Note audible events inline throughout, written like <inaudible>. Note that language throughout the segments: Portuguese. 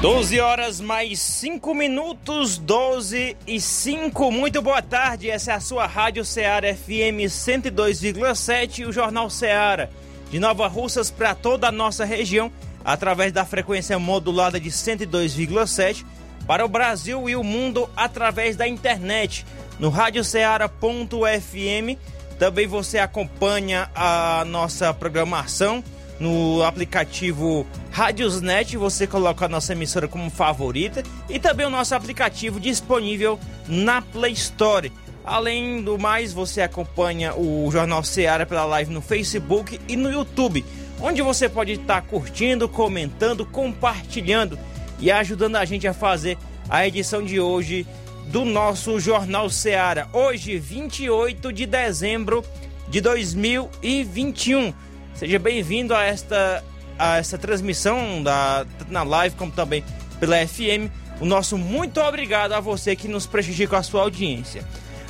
12 horas mais 5 minutos, 12 e 5. Muito boa tarde. Essa é a sua Rádio Ceará FM 102,7 e o Jornal Ceará de Nova Russas para toda a nossa região através da frequência modulada de 102,7 para o Brasil e o mundo através da internet no radioceara.fm. Também você acompanha a nossa programação no aplicativo Radiosnet, você coloca a nossa emissora como favorita e também o nosso aplicativo disponível na Play Store. Além do mais, você acompanha o Jornal Seara pela live no Facebook e no YouTube, onde você pode estar curtindo, comentando, compartilhando e ajudando a gente a fazer a edição de hoje do nosso Jornal Seara. Hoje, 28 de dezembro de 2021. Seja bem-vindo a esta, a esta transmissão da, na live, como também pela FM. O nosso muito obrigado a você que nos prestigia com a sua audiência.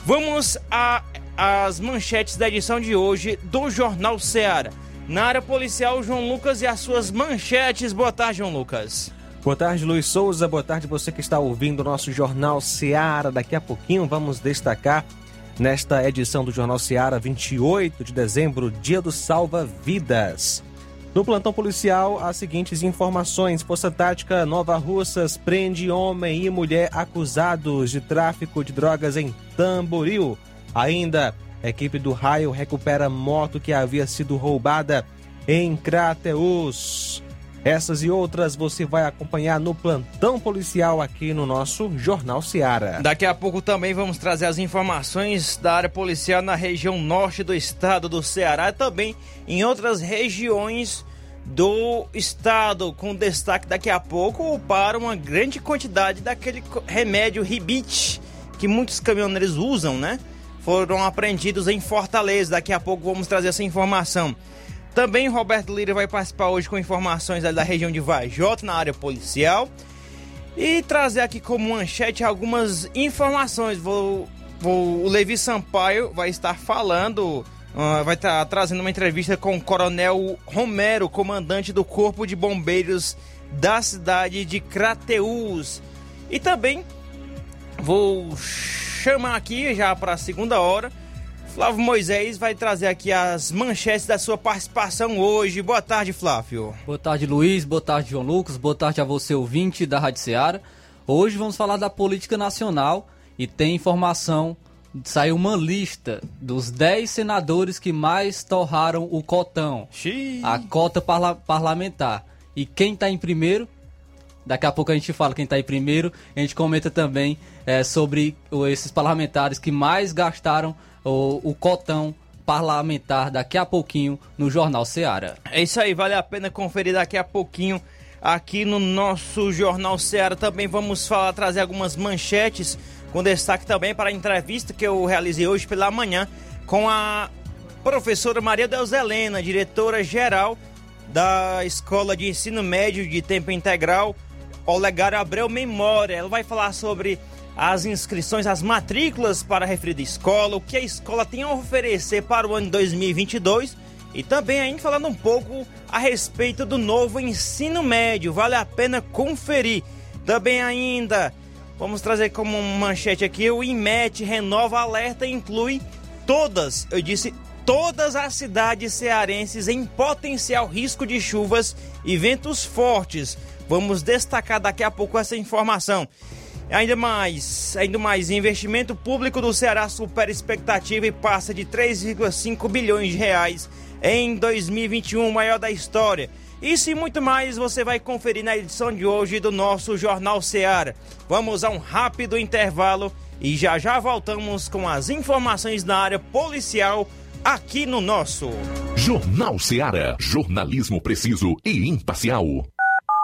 Vamos às manchetes da edição de hoje do Jornal Ceará. Na área policial, João Lucas e as suas manchetes. Boa tarde, João Lucas. Boa tarde, Luiz Souza. Boa tarde, você que está ouvindo o nosso Jornal Ceará. Daqui a pouquinho vamos destacar nesta edição do Jornal Seara, 28 de dezembro, dia do Salva Vidas. No plantão policial, as seguintes informações: Força Tática Nova Russas prende homem e mulher acusados de tráfico de drogas em Tamboril. Ainda, equipe do Raio recupera moto que havia sido roubada em Crateus. Essas e outras você vai acompanhar no plantão policial aqui no nosso Jornal Seara. Daqui a pouco também vamos trazer as informações da área policial na região norte do estado do Ceará e também em outras regiões do estado, com destaque daqui a pouco para uma grande quantidade daquele remédio ribite que muitos caminhoneiros usam, né? Foram apreendidos em Fortaleza. Daqui a pouco vamos trazer essa informação. Também Roberto Lira vai participar hoje com informações da região de Vajota, na área policial. E trazer aqui como manchete algumas informações. Vou, vou, o Levi Sampaio vai estar falando, uh, vai estar trazendo uma entrevista com o Coronel Romero, comandante do Corpo de Bombeiros da cidade de Crateús. E também vou chamar aqui já para a segunda hora Flávio Moisés vai trazer aqui as manchetes da sua participação hoje. Boa tarde, Flávio. Boa tarde, Luiz. Boa tarde, João Lucas. Boa tarde a você, ouvinte da Rádio Ceará. Hoje vamos falar da política nacional e tem informação. Saiu uma lista dos 10 senadores que mais torraram o cotão, Xiii. a cota parla parlamentar. E quem está em primeiro? Daqui a pouco a gente fala quem está em primeiro. A gente comenta também é, sobre esses parlamentares que mais gastaram o, o cotão parlamentar daqui a pouquinho no Jornal Seara. É isso aí, vale a pena conferir daqui a pouquinho aqui no nosso Jornal Seara. Também vamos falar, trazer algumas manchetes com destaque também para a entrevista que eu realizei hoje pela manhã com a professora Maria Deus Helena, diretora geral da Escola de Ensino Médio de Tempo Integral Olegário Abreu Memória. Ela vai falar sobre as inscrições, as matrículas para a referida escola, o que a escola tem a oferecer para o ano 2022 e também ainda falando um pouco a respeito do novo ensino médio. Vale a pena conferir. Também ainda vamos trazer como manchete aqui o IMET renova alerta e inclui todas, eu disse todas as cidades cearenses em potencial risco de chuvas e ventos fortes. Vamos destacar daqui a pouco essa informação. Ainda mais, ainda mais, investimento público do Ceará supera expectativa e passa de 3,5 bilhões de reais em 2021, o maior da história. Isso e muito mais você vai conferir na edição de hoje do nosso Jornal Ceará. Vamos a um rápido intervalo e já já voltamos com as informações da área policial aqui no nosso Jornal Seara. Jornalismo preciso e imparcial.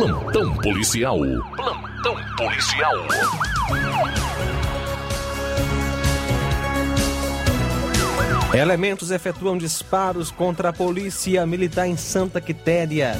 Plantão policial. Plantão policial. Elementos efetuam disparos contra a polícia militar em Santa Quitéria.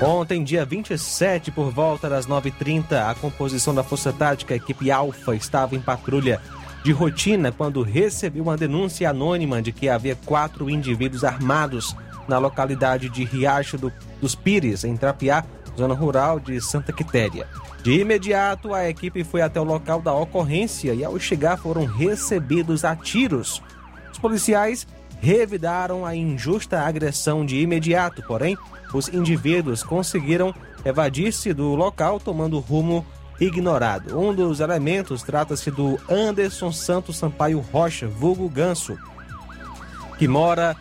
Ontem, dia 27, por volta das 9h30, a composição da Força Tática, equipe Alfa, estava em patrulha de rotina quando recebeu uma denúncia anônima de que havia quatro indivíduos armados na localidade de Riacho do, dos Pires, em Trapiá, zona rural de Santa Quitéria. De imediato, a equipe foi até o local da ocorrência e, ao chegar, foram recebidos a tiros. Os policiais revidaram a injusta agressão de imediato, porém, os indivíduos conseguiram evadir-se do local tomando rumo ignorado. Um dos elementos trata-se do Anderson Santos Sampaio Rocha, vulgo Ganso, que mora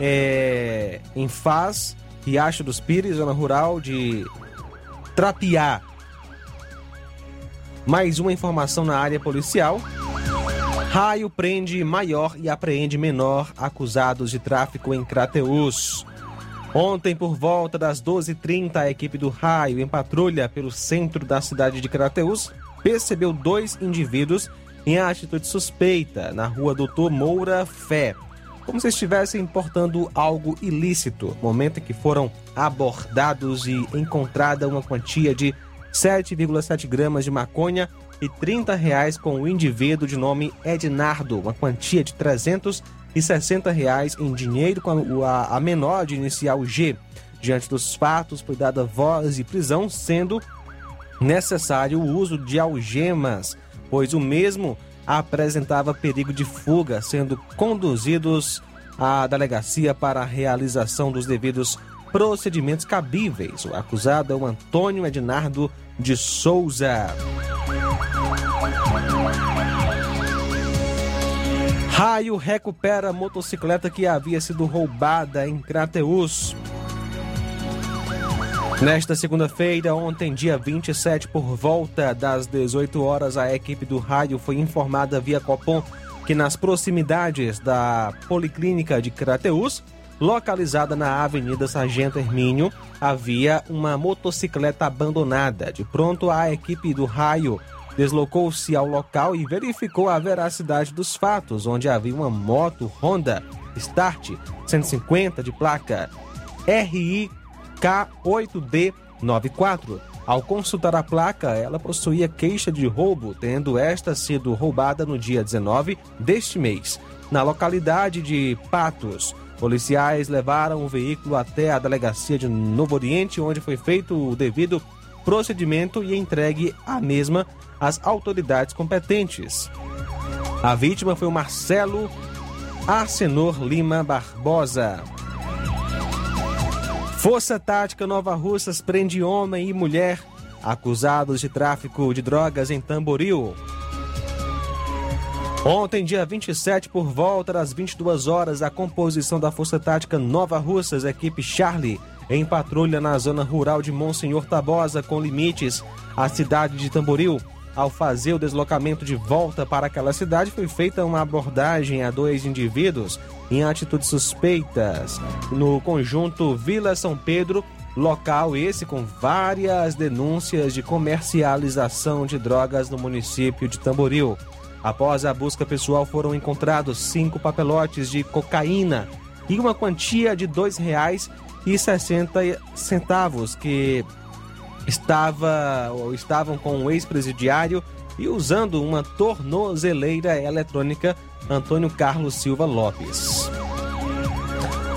é, em Faz, Riacho dos Pires, zona rural de Trapiá. Mais uma informação na área policial. Raio prende maior e apreende menor acusados de tráfico em Crateus. Ontem, por volta das 12h30, a equipe do Raio, em patrulha pelo centro da cidade de Crateus, percebeu dois indivíduos em atitude suspeita na rua Doutor Moura Fé, como se estivessem portando algo ilícito, momento em que foram abordados e encontrada uma quantia de 7,7 gramas de maconha e 30 reais com o indivíduo de nome Ednardo, uma quantia de 360 reais em dinheiro com a, a menor de inicial G. Diante dos fatos, foi dada voz de prisão, sendo necessário o uso de algemas, pois o mesmo apresentava perigo de fuga, sendo conduzidos à delegacia para a realização dos devidos procedimentos cabíveis. O acusado é o Antônio Ednardo de Souza. Raio recupera motocicleta que havia sido roubada em Crateus. Nesta segunda-feira, ontem, dia 27, por volta das 18 horas, a equipe do Raio foi informada via Copom que nas proximidades da Policlínica de Crateus, localizada na Avenida Sargento Hermínio, havia uma motocicleta abandonada. De pronto, a equipe do Raio deslocou-se ao local e verificou a veracidade dos fatos, onde havia uma moto Honda Start 150 de placa RI K8D94. Ao consultar a placa, ela possuía queixa de roubo, tendo esta sido roubada no dia 19 deste mês, na localidade de Patos. Policiais levaram o veículo até a delegacia de Novo Oriente, onde foi feito o devido procedimento e entregue a mesma às autoridades competentes. A vítima foi o Marcelo Arsenor Lima Barbosa. Força Tática Nova Russas prende homem e mulher acusados de tráfico de drogas em Tamboril. Ontem, dia 27, por volta das 22 horas, a composição da Força Tática Nova Russas, equipe Charlie, em patrulha na zona rural de Monsenhor Tabosa, com limites à cidade de Tamboril. Ao fazer o deslocamento de volta para aquela cidade, foi feita uma abordagem a dois indivíduos em atitudes suspeitas no conjunto Vila São Pedro, local esse com várias denúncias de comercialização de drogas no município de Tamboril. Após a busca pessoal, foram encontrados cinco papelotes de cocaína e uma quantia de R$ 2,60 que estava ou estavam com um ex-presidiário e usando uma tornozeleira eletrônica Antônio Carlos Silva Lopes.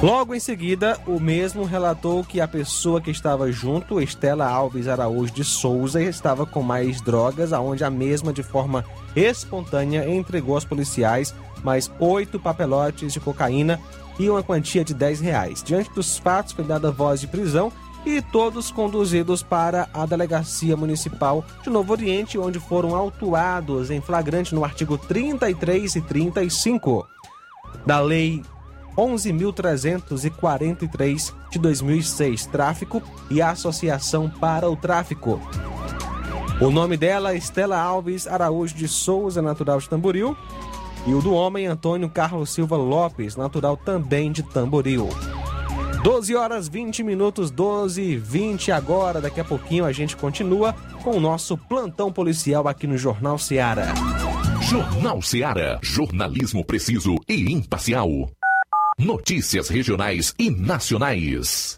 Logo em seguida, o mesmo relatou que a pessoa que estava junto, Estela Alves Araújo de Souza, estava com mais drogas, aonde a mesma, de forma espontânea, entregou aos policiais mais oito papelotes de cocaína e uma quantia de 10 reais. Diante dos fatos, foi dada voz de prisão e todos conduzidos para a Delegacia Municipal de Novo Oriente, onde foram autuados em flagrante no artigo 33 e 35 da Lei 11.343 de 2006, Tráfico e Associação para o Tráfico. O nome dela é Estela Alves Araújo de Souza, natural de Tamboril, e o do homem Antônio Carlos Silva Lopes, natural também de Tamboril. 12 horas 20 minutos, 12 e 20 agora. Daqui a pouquinho a gente continua com o nosso plantão policial aqui no Jornal Seara. Jornal Seara. Jornalismo preciso e imparcial. Notícias regionais e nacionais.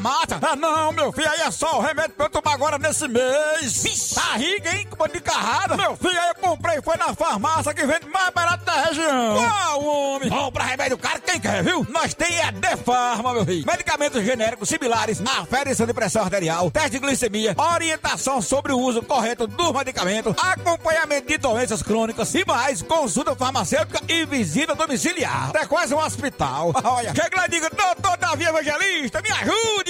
Tá. Ah, não, meu filho, aí é só o remédio pra eu tomar agora nesse mês. Vixe. Barriga, hein, com de carrada. Meu filho, aí eu comprei, foi na farmácia que vende mais barato da região. Qual, homem? Compra remédio caro, quem quer, viu? Nós tem é Defarma, meu filho. Medicamentos genéricos similares, aferição de pressão arterial, teste de glicemia, orientação sobre o uso correto dos medicamentos, acompanhamento de doenças crônicas e mais, consulta farmacêutica e visita domiciliar. É quase um hospital. Olha, chega lá e diga, doutor Davi Evangelista, me ajude,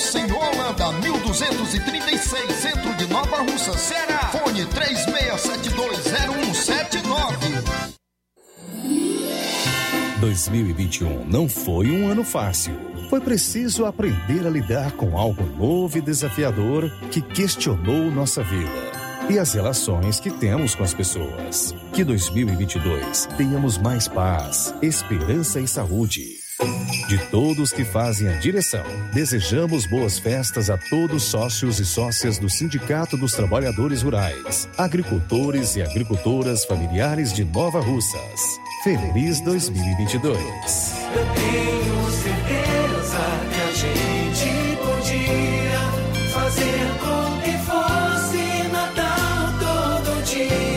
Mocenola, Holanda, 1236, centro de Nova Russa, Ceará. Fone 36720179. 2021 não foi um ano fácil. Foi preciso aprender a lidar com algo novo e desafiador que questionou nossa vida e as relações que temos com as pessoas. Que 2022 tenhamos mais paz, esperança e saúde. De todos que fazem a direção, desejamos boas festas a todos sócios e sócias do Sindicato dos Trabalhadores Rurais, agricultores e agricultoras familiares de Nova Russas. Feliz 2022. Eu tenho certeza que a gente podia fazer com que fosse Natal todo dia.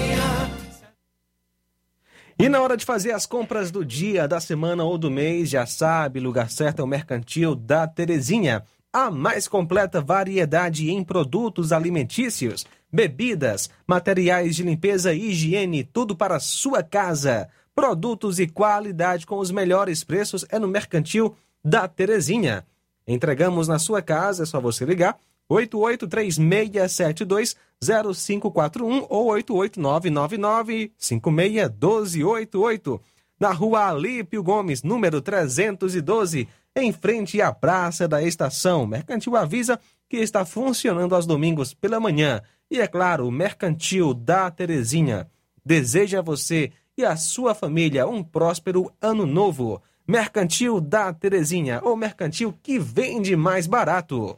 E na hora de fazer as compras do dia, da semana ou do mês, já sabe, lugar certo é o Mercantil da Terezinha. A mais completa variedade em produtos alimentícios, bebidas, materiais de limpeza e higiene, tudo para a sua casa. Produtos e qualidade com os melhores preços é no Mercantil da Terezinha. Entregamos na sua casa, é só você ligar 8836720541 ou 88999561288. Na rua Alípio Gomes, número 312, em frente à Praça da Estação. Mercantil avisa que está funcionando aos domingos pela manhã. E é claro, o Mercantil da Terezinha deseja a você e a sua família um próspero ano novo. Mercantil da Terezinha, o mercantil que vende mais barato.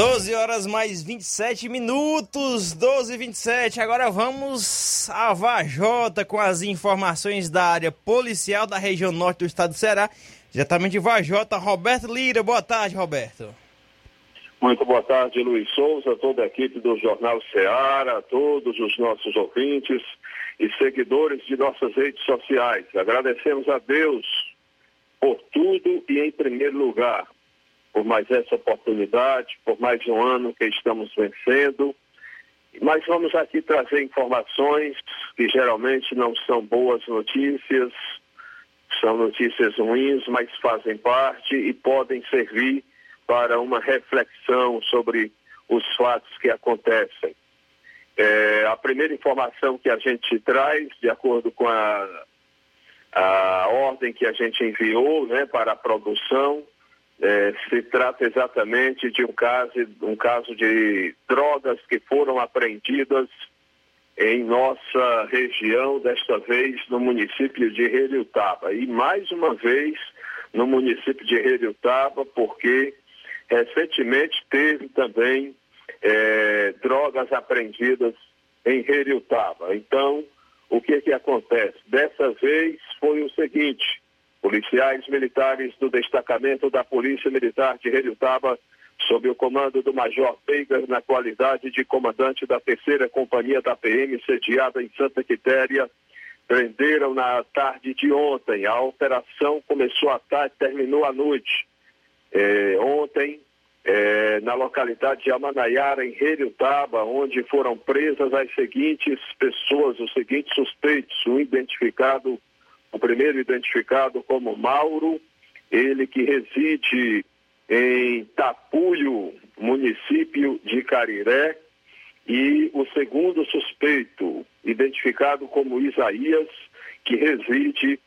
12 horas mais 27 minutos, 12 e 27. Agora vamos a Vajota com as informações da área policial da região norte do estado do Ceará. Diretamente de Vajota, Roberto Lira. Boa tarde, Roberto. Muito boa tarde, Luiz Souza, toda a equipe do Jornal Ceará, todos os nossos ouvintes e seguidores de nossas redes sociais. Agradecemos a Deus por tudo e, em primeiro lugar, por mais essa oportunidade, por mais um ano que estamos vencendo. Mas vamos aqui trazer informações que geralmente não são boas notícias, são notícias ruins, mas fazem parte e podem servir para uma reflexão sobre os fatos que acontecem. É, a primeira informação que a gente traz, de acordo com a, a ordem que a gente enviou né, para a produção, é, se trata exatamente de um caso, um caso de drogas que foram apreendidas em nossa região, desta vez no município de Relutaba. E mais uma vez no município de Relutaba, porque recentemente teve também é, drogas apreendidas em Relutaba. Então, o que que acontece? Dessa vez foi o seguinte, Policiais militares do destacamento da Polícia Militar de Relutaba, sob o comando do Major Veiga, na qualidade de comandante da terceira companhia da PM, sediada em Santa Quitéria, prenderam na tarde de ontem. A operação começou à tarde, terminou à noite. É, ontem, é, na localidade de Amanaiara, em Relutaba, onde foram presas as seguintes pessoas, os seguintes suspeitos, um identificado o primeiro identificado como Mauro, ele que reside em Tapuio, município de Cariré, e o segundo suspeito, identificado como Isaías, que reside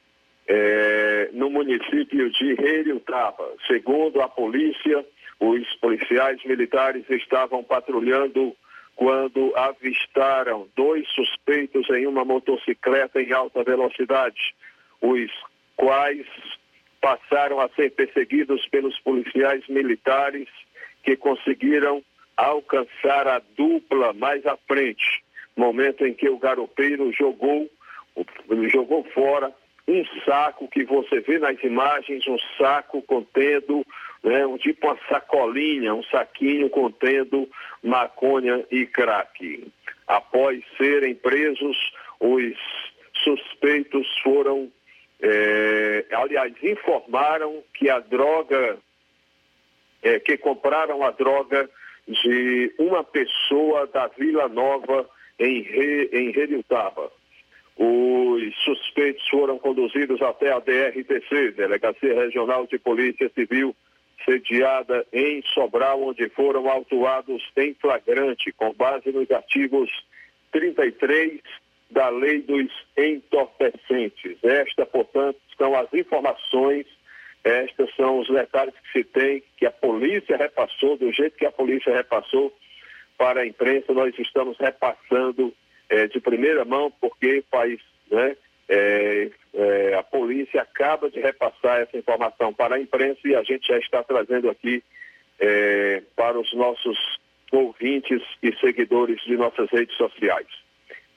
é, no município de Relutaba. Segundo a polícia, os policiais militares estavam patrulhando quando avistaram dois suspeitos em uma motocicleta em alta velocidade os quais passaram a ser perseguidos pelos policiais militares que conseguiram alcançar a dupla mais à frente, momento em que o garopeiro jogou, jogou fora um saco que você vê nas imagens, um saco contendo, né, um tipo uma sacolinha, um saquinho contendo maconha e crack. Após serem presos, os suspeitos foram, eh, aliás, informaram que a droga, eh, que compraram a droga de uma pessoa da Vila Nova em, Re, em Redutaba. Os suspeitos foram conduzidos até a DRTC, Delegacia Regional de Polícia Civil, sediada em Sobral, onde foram autuados em flagrante, com base nos artigos 33 da Lei dos Entorpecentes. Esta, portanto, são as informações, estas são os detalhes que se tem, que a polícia repassou, do jeito que a polícia repassou para a imprensa, nós estamos repassando eh, de primeira mão, porque faz, né, eh, eh, a polícia acaba de repassar essa informação para a imprensa e a gente já está trazendo aqui para os nossos ouvintes e seguidores de nossas redes sociais.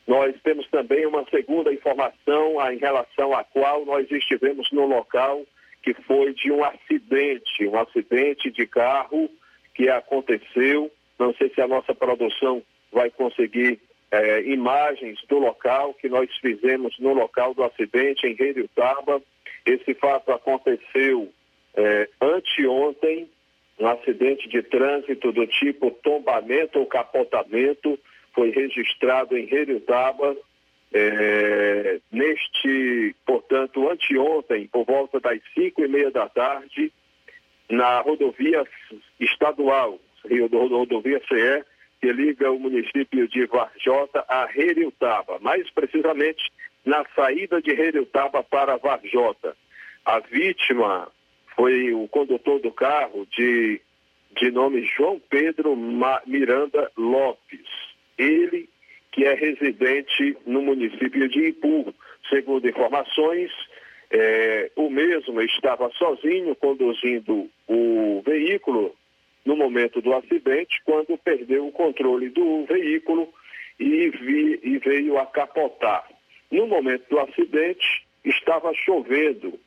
Nós temos também uma segunda informação em relação à qual nós estivemos no local que foi de um acidente, um acidente de carro que aconteceu. Não sei se a nossa produção vai conseguir eh, imagens do local que nós fizemos no local do acidente em Redutaba. Esse fato aconteceu eh, anteontem, um acidente de trânsito do tipo tombamento ou capotamento, foi registrado em Redutaba. É, neste, portanto, anteontem, por volta das cinco e meia da tarde, na rodovia estadual, rodovia CE, que liga o município de Varjota a Reriutaba, mais precisamente na saída de Reriutaba para Varjota. A vítima foi o condutor do carro de, de nome João Pedro Miranda Lopes. Ele que é residente no município de Ipu. Segundo informações, é, o mesmo estava sozinho conduzindo o veículo no momento do acidente, quando perdeu o controle do veículo e, vi, e veio a capotar. No momento do acidente, estava chovendo,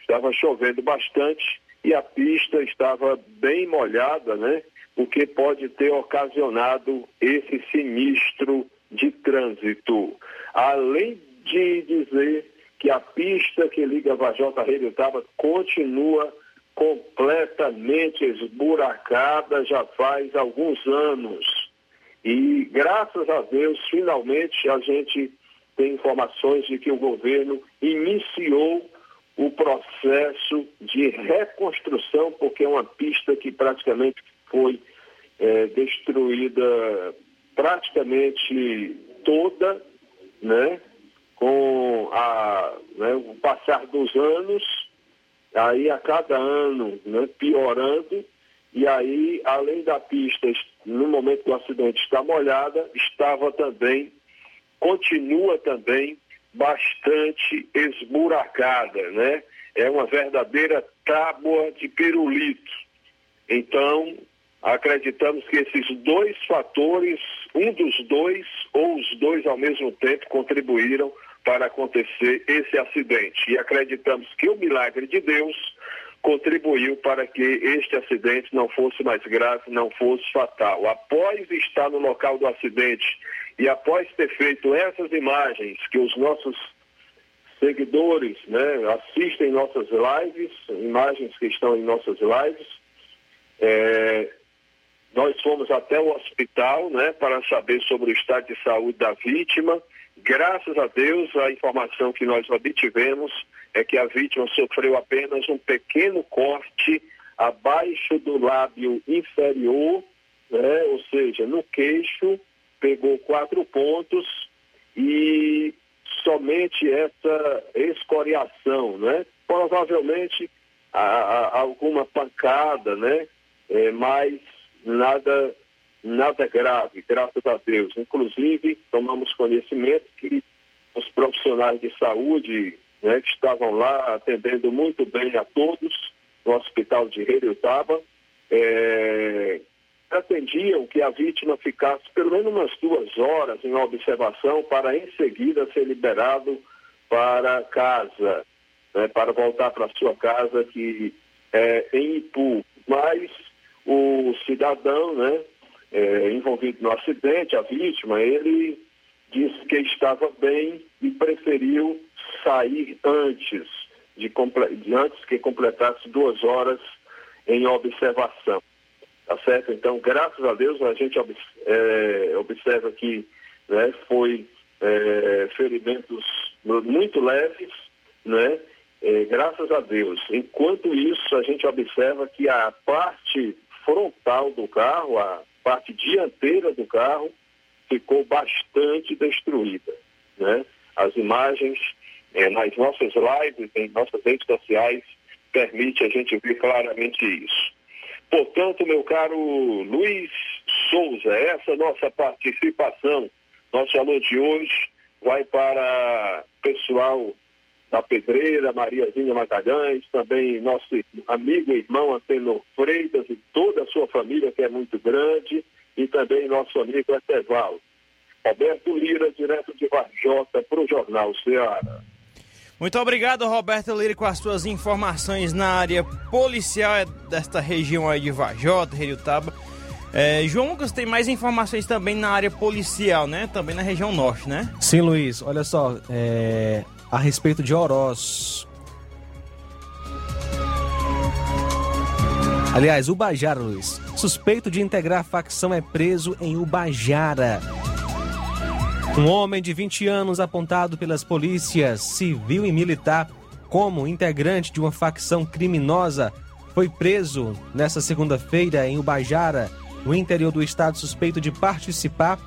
estava chovendo bastante e a pista estava bem molhada, né? O que pode ter ocasionado esse sinistro de trânsito. Além de dizer que a pista que liga Vajota Redutaba continua completamente esburacada já faz alguns anos. E graças a Deus, finalmente a gente tem informações de que o governo iniciou o processo de reconstrução, porque é uma pista que praticamente foi é, destruída praticamente toda, né? Com a, né, o passar dos anos, aí a cada ano né, piorando, e aí, além da pista, no momento do acidente está molhada, estava também, continua também bastante esburacada, né? É uma verdadeira tábua de pirulito. Então, acreditamos que esses dois fatores, um dos dois ou os dois ao mesmo tempo, contribuíram para acontecer esse acidente. E acreditamos que o milagre de Deus contribuiu para que este acidente não fosse mais grave, não fosse fatal. Após estar no local do acidente e após ter feito essas imagens que os nossos seguidores né, assistem nossas lives, imagens que estão em nossas lives, é, nós fomos até o hospital né, para saber sobre o estado de saúde da vítima. Graças a Deus, a informação que nós obtivemos é que a vítima sofreu apenas um pequeno corte abaixo do lábio inferior, né, ou seja, no queixo, pegou quatro pontos e somente essa escoriação, né? Provavelmente a, a, alguma pancada, né? É, mas nada, nada grave, graças a Deus. Inclusive, tomamos conhecimento que os profissionais de saúde né, que estavam lá atendendo muito bem a todos no hospital de Redutaba, é, pretendiam que a vítima ficasse pelo menos umas duas horas em observação para em seguida ser liberado para casa, né, para voltar para sua casa que é em Ipu. Mas o cidadão, né, é, envolvido no acidente, a vítima, ele disse que estava bem e preferiu sair antes de, de antes que completasse duas horas em observação. Tá certo? Então, graças a Deus, a gente obs- é, observa que né, foi é, ferimentos muito leves, né? É, graças a Deus. Enquanto isso, a gente observa que a parte frontal do carro, a parte dianteira do carro, ficou bastante destruída. Né? As imagens eh, nas nossas lives, em nossas redes sociais, permite a gente ver claramente isso. Portanto, meu caro Luiz Souza, essa nossa participação, nosso alô de hoje vai para pessoal da Pedreira, Mariazinha Magalhães, também nosso amigo e irmão Antenor Freitas e toda a sua família, que é muito grande, e também nosso amigo Etevaldo. Roberto Lira, direto de Varjota, para o Jornal Ceará. Muito obrigado, Roberto Lira, com as suas informações na área policial desta região aí de Vajota, Heriotaba. É, João Lucas tem mais informações também na área policial, né? Também na região norte, né? Sim, Luiz, olha só, é, a respeito de Oroz. Aliás, Ubajara, Luiz. Suspeito de integrar a facção é preso em Ubajara. Um homem de 20 anos apontado pelas polícias civil e militar como integrante de uma facção criminosa foi preso nesta segunda-feira em Ubajara, no interior do estado, suspeito de participar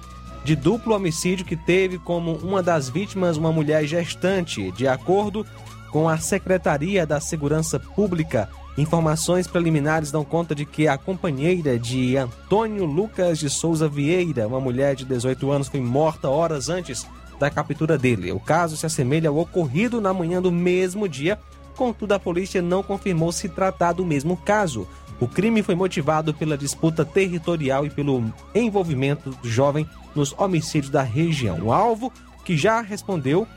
de duplo homicídio que teve como uma das vítimas uma mulher gestante, de acordo com a Secretaria da Segurança Pública. Informações preliminares dão conta de que a companheira de Antônio Lucas de Souza Vieira, uma mulher de 18 anos, foi morta horas antes da captura dele. O caso se assemelha ao ocorrido na manhã do mesmo dia, contudo a polícia não confirmou se tratar do mesmo caso. O crime foi motivado pela disputa territorial e pelo envolvimento do jovem nos homicídios da região. O alvo, que já respondeu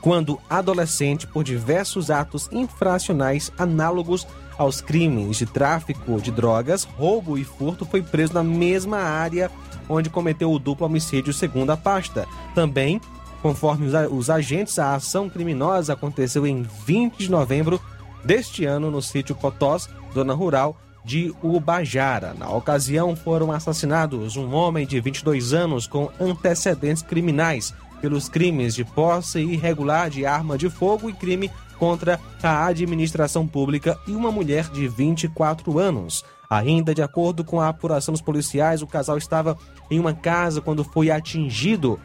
quando adolescente por diversos atos infracionais análogos aos crimes de tráfico de drogas, roubo e furto, foi preso na mesma área onde cometeu o duplo homicídio, segundo a pasta. Também, conforme os, agentes, a ação criminosa aconteceu em 20 de novembro deste ano no sítio Potós, zona rural de Ubajara. Na ocasião, foram assassinados um homem de 22 anos com antecedentes criminais pelos crimes de posse irregular de arma de fogo e crime contra a administração pública e uma mulher de 24 anos. Ainda de acordo com a apuração dos policiais, o casal estava em uma casa quando foi atingido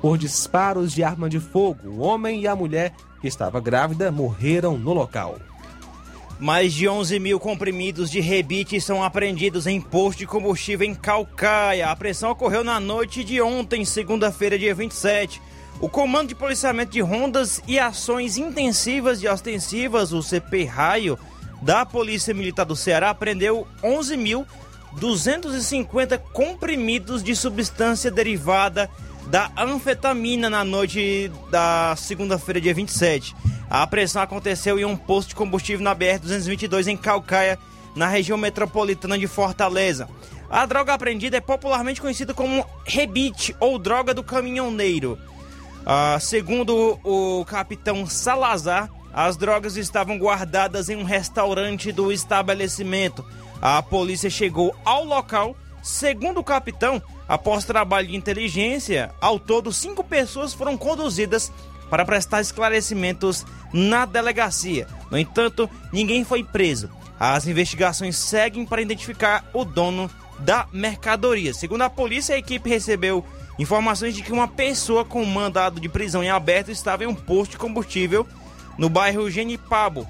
por disparos de arma de fogo. O homem e a mulher, que estava grávida, morreram no local. Mais de 11 mil comprimidos de rebite são apreendidos em posto de combustível em Calcaia. A apreensão ocorreu na noite de ontem, segunda-feira, dia 27. O Comando de Policiamento de Rondas e Ações Intensivas de Ostensivas, o CP Raio, da Polícia Militar do Ceará, apreendeu 11.250 comprimidos de substância derivada da anfetamina na noite da segunda-feira, dia 27. A apreensão aconteceu em um posto de combustível na BR-222 em Calcaia, na região metropolitana de Fortaleza. A droga apreendida é popularmente conhecida como rebite ou droga do caminhoneiro. Ah, segundo o capitão Salazar, as drogas estavam guardadas em um restaurante do estabelecimento. A polícia chegou ao local. Segundo o capitão, após trabalho de inteligência, ao todo cinco pessoas foram conduzidas para prestar esclarecimentos na delegacia. No entanto, ninguém foi preso. As investigações seguem para identificar o dono da mercadoria. Segundo a polícia, a equipe recebeu informações de que uma pessoa com mandado de prisão em aberto estava em um posto de combustível no bairro Genipabo,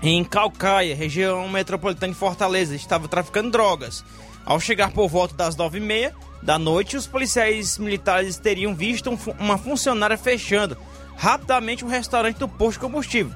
em Calcaia, região metropolitana de Fortaleza. Estava traficando drogas. Ao chegar por volta das nove e meia da noite, os policiais militares teriam visto um uma funcionária fechando rapidamente um restaurante do posto de combustível.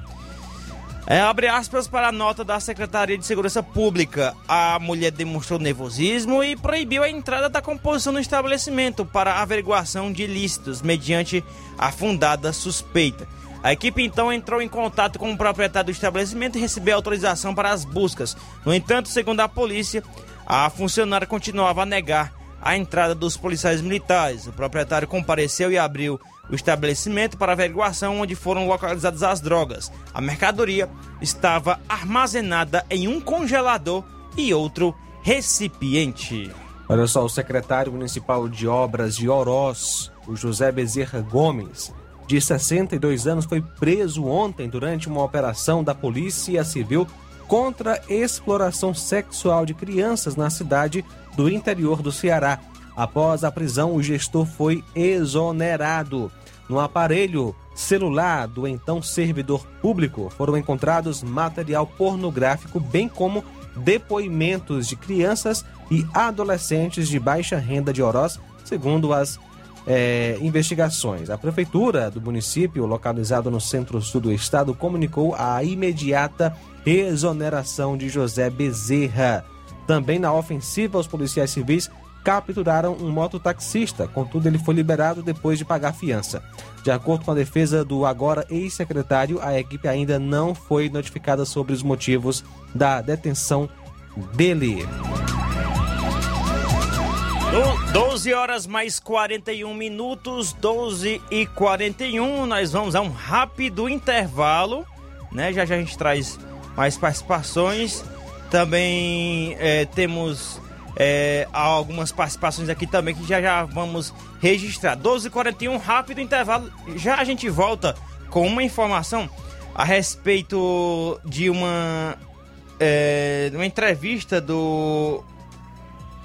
É, abre aspas para a nota da Secretaria de Segurança Pública. A mulher demonstrou nervosismo e proibiu a entrada da composição no estabelecimento para averiguação de ilícitos, mediante a fundada suspeita. A equipe então entrou em contato com o proprietário do estabelecimento e recebeu autorização para as buscas. No entanto, segundo a polícia, a funcionária continuava a negar a entrada dos policiais militares. O proprietário compareceu e abriu o estabelecimento para averiguação onde foram localizadas as drogas. A mercadoria estava armazenada em um congelador e outro recipiente. Olha só, o secretário municipal de obras de Oroz, o José Bezerra Gomes, de 62 anos, foi preso ontem durante uma operação da Polícia Civil contra exploração sexual de crianças na cidade do interior do Ceará. Após a prisão, o gestor foi exonerado. No aparelho celular do então servidor público foram encontrados material pornográfico, bem como depoimentos de crianças e adolescentes de baixa renda de Oroz, segundo as é, investigações. A prefeitura do município, localizado no centro-sul do estado, comunicou a imediata exoneração de José Bezerra. Também na ofensiva, os policiais civis capturaram um mototaxista, contudo ele foi liberado depois de pagar fiança. De acordo com a defesa do agora ex-secretário, a equipe ainda não foi notificada sobre os motivos da detenção dele. 12 horas mais 41 minutos, 12 e 41. Nós vamos a um rápido intervalo, né? Já já a gente traz mais participações. Também é, temos é, algumas participações aqui também que já já vamos registrar. 12 e 41 rápido intervalo. Já a gente volta com uma informação a respeito de uma, é, uma entrevista do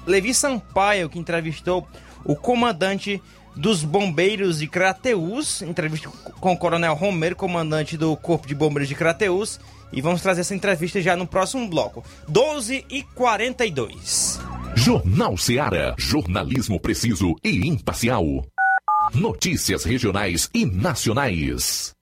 Levi Sampaio, que entrevistou o comandante dos bombeiros de Crateus, entrevista com o Coronel Romero, comandante do Corpo de Bombeiros de Crateus, e vamos trazer essa entrevista já no próximo bloco. 12 e 42. Jornal Seara. Jornalismo preciso e imparcial. Notícias regionais e nacionais.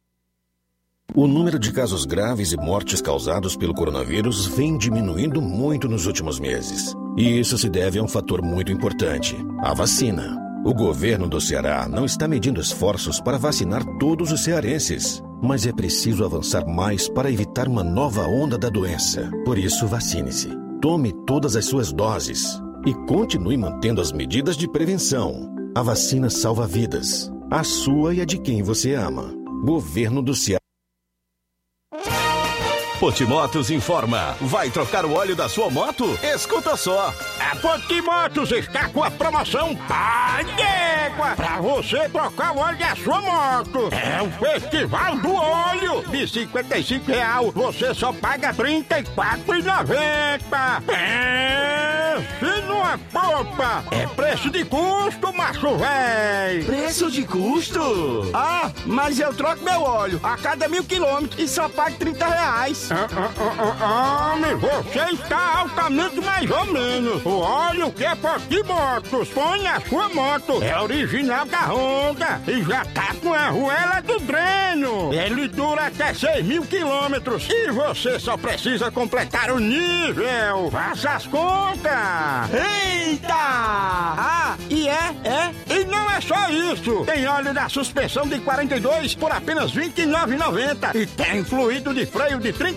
O número de casos graves e mortes causados pelo coronavírus vem diminuindo muito nos últimos meses. E isso se deve a um fator muito importante: a vacina. O governo do Ceará não está medindo esforços para vacinar todos os cearenses, mas é preciso avançar mais para evitar uma nova onda da doença. Por isso, vacine-se. Tome todas as suas doses e continue mantendo as medidas de prevenção. A vacina salva vidas, a sua e a de quem você ama. Governo do Ceará. Potimotos informa. Vai trocar o óleo da sua moto? Escuta só. A Potimotos está com a promoção Pai d'Égua para você trocar o óleo da sua moto. É o Festival do Óleo. De 55 real, você só paga R$ 34,90. É, se numa popa. É preço de custo, macho véi. Preço de custo? Ah, mas eu troco meu óleo a cada mil quilômetros e só pago 30 reais. Homem, você está altamente mais ou menos. O óleo que é Potimotos põe na sua moto. É original da Honda e já tá com a arruela do dreno. Ele dura até 6 mil quilômetros e você só precisa completar o nível. Faça as contas. Eita! Ah, e é, é. E não é só isso. Tem óleo da suspensão de 42 por apenas R$ 29,90 e tem fluido de freio de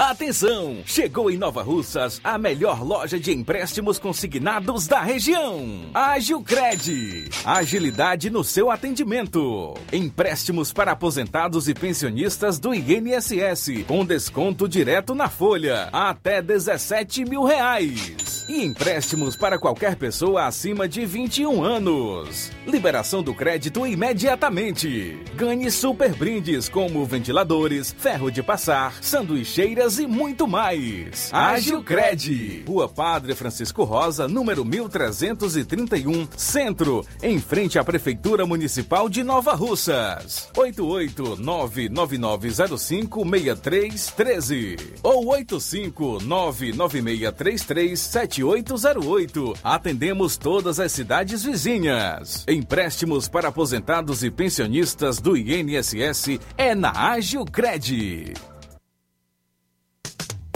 Atenção! Chegou em Nova Russas a melhor loja de empréstimos consignados da região. Agilcred. Agilidade no seu atendimento. Empréstimos para aposentados e pensionistas do INSS com desconto direto na folha até 17 mil reais. E empréstimos para qualquer pessoa acima de 21 anos. Liberação do crédito imediatamente. Ganhe super brindes como ventiladores, ferro de passar, sanduicheiras e muito mais. Ágil Cred. Rua Padre Francisco Rosa, número 1331, Centro, em frente à Prefeitura Municipal de Nova Russas. 88999056313 ou 85996337808. Atendemos todas as cidades vizinhas. Empréstimos para aposentados e pensionistas do INSS é na Ágil Cred.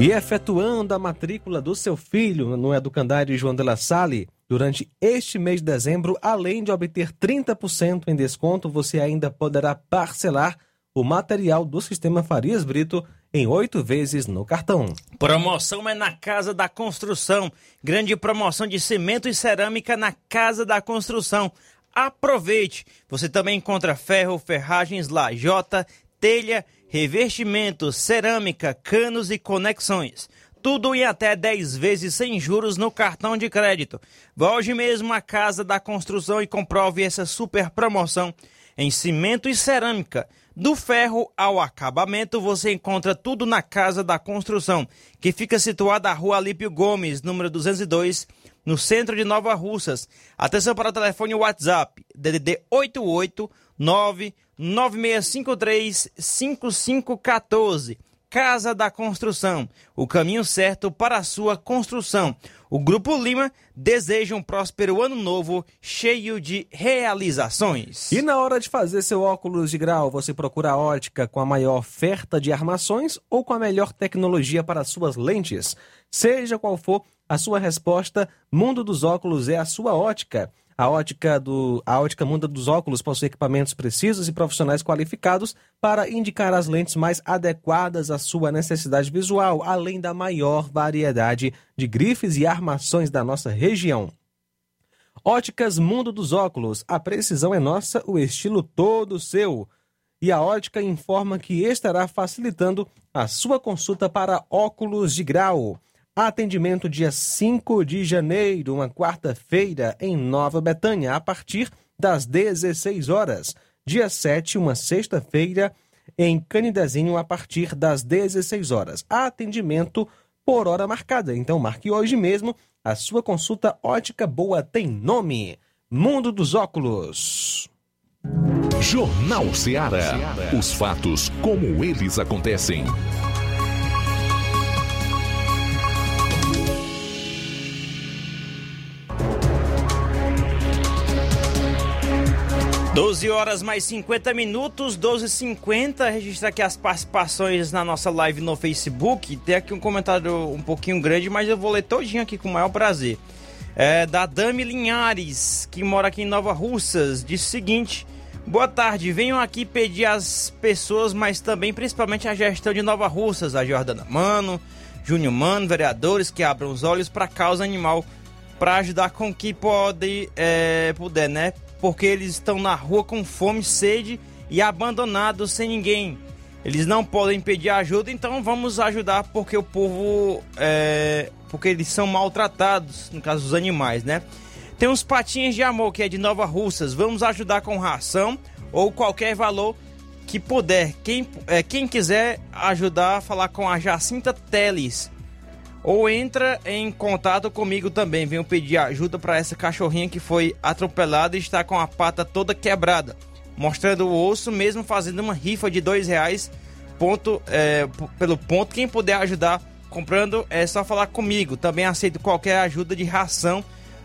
E efetuando a matrícula do seu filho no Educandário João de La Salle, durante este mês de dezembro, além de obter 30% em desconto, você ainda poderá parcelar o material do Sistema Farias Brito em oito vezes no cartão. Promoção é na Casa da Construção. Grande promoção de cimento e cerâmica na Casa da Construção. Aproveite! Você também encontra ferro, ferragens, lajota, telha, revestimento, cerâmica, canos e conexões. Tudo em até 10 vezes sem juros no cartão de crédito. Hoje mesmo à Casa da Construção e comprove essa super promoção em cimento e cerâmica. Do ferro ao acabamento, você encontra tudo na Casa da Construção, que fica situada na Rua Alípio Gomes, número 202, no centro de Nova Russas. Atenção para o telefone WhatsApp, DDD 889 9653 5514. Casa da Construção, o caminho certo para a sua construção. O Grupo Lima deseja um próspero ano novo cheio de realizações. E na hora de fazer seu óculos de grau, você procura a ótica com a maior oferta de armações ou com a melhor tecnologia para suas lentes? Seja qual for a sua resposta, Mundo dos Óculos é a sua ótica. A ótica, do, a ótica Mundo dos Óculos possui equipamentos precisos e profissionais qualificados para indicar as lentes mais adequadas à sua necessidade visual, além da maior variedade de grifes e armações da nossa região. Óticas Mundo dos Óculos, a precisão é nossa, o estilo todo seu. E a ótica informa que estará facilitando a sua consulta para óculos de grau. Atendimento dia 5 de janeiro, uma quarta-feira, em Nova Betânia, a partir das 16 horas. Dia 7, uma sexta-feira, em Canidezinho, a partir das 16 horas. Atendimento por hora marcada. Então marque hoje mesmo. A sua consulta ótica boa tem nome. Mundo dos Óculos. Jornal Ceará. Os fatos como eles acontecem. 12 horas mais 50 minutos, 12h50. Registrar aqui as participações na nossa live no Facebook. Tem aqui um comentário um pouquinho grande, mas eu vou ler todinho aqui com o maior prazer. É da Dami Linhares, que mora aqui em Nova Russas. Diz o seguinte: Boa tarde, venham aqui pedir às pessoas, mas também principalmente a gestão de Nova Russas, a Jordana Mano, Júnior Mano, vereadores que abram os olhos para a causa animal, para ajudar com o que pode, é, puder, né? Porque eles estão na rua com fome, sede e abandonados sem ninguém. Eles não podem pedir ajuda, então vamos ajudar porque o povo. É, porque eles são maltratados, no caso dos animais, né? Tem uns patinhos de amor que é de Nova Russas. Vamos ajudar com ração ou qualquer valor que puder. Quem, é, quem quiser ajudar, falar com a Jacinta Teles ou entra em contato comigo também. Venho pedir ajuda para essa cachorrinha que foi atropelada e está com a pata toda quebrada, mostrando o osso, mesmo fazendo uma rifa de dois reais ponto, é, pelo ponto. Quem puder ajudar comprando é só falar comigo. Também aceito qualquer ajuda de ração,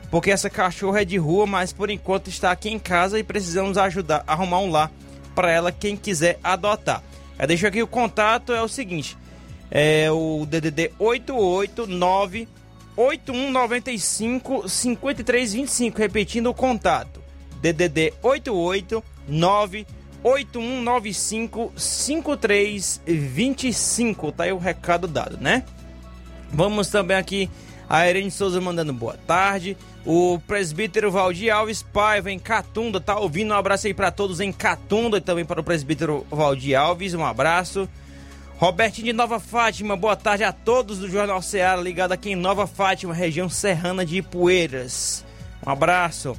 porque essa cachorra é de rua, mas por enquanto está aqui em casa e precisamos ajudar a arrumar um lar para ela quem quiser adotar. Eu deixo aqui o contato é o seguinte é o DDD 889 8195 5325, repetindo o contato. DDD 889 8195 5325. Tá aí o recado dado, né? Vamos também aqui a Irene Souza mandando boa tarde. O presbítero Valdir Alves Paiva em Catunda tá ouvindo. Um abraço aí para todos em Catunda e também para o presbítero Valdir Alves. Um abraço. Robertinho de Nova Fátima, boa tarde a todos do Jornal Ceará, ligado aqui em Nova Fátima, região serrana de Ipueiras. Um abraço.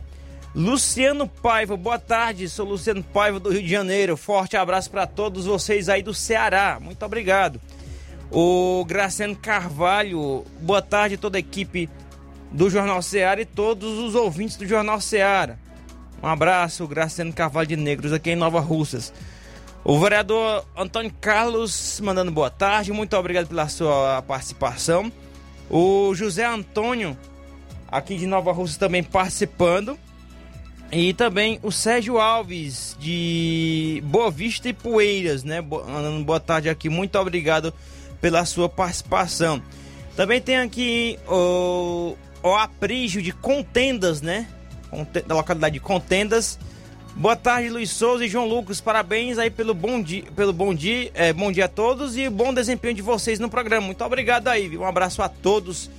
Luciano Paiva, boa tarde, sou Luciano Paiva do Rio de Janeiro. Forte abraço para todos vocês aí do Ceará, muito obrigado. O Graciano Carvalho, boa tarde toda a equipe do Jornal Ceará e todos os ouvintes do Jornal Ceará. Um abraço, Graciano Carvalho de Negros, aqui em Nova Russas. O vereador Antônio Carlos mandando boa tarde, muito obrigado pela sua participação. O José Antônio, aqui de Nova Rússia, também participando. E também o Sérgio Alves, de Boa Vista e Poeiras, né? Mandando boa tarde aqui, muito obrigado pela sua participação. Também tem aqui o, o Aprígio de Contendas, né? Da localidade de Contendas Boa tarde, Luiz Souza e João Lucas. Parabéns aí pelo bom dia, pelo bom dia, é, bom dia a todos e bom desempenho de vocês no programa. Muito obrigado aí, viu? Um abraço a todos.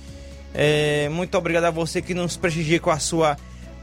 É, muito obrigado a você que nos prestigia com a sua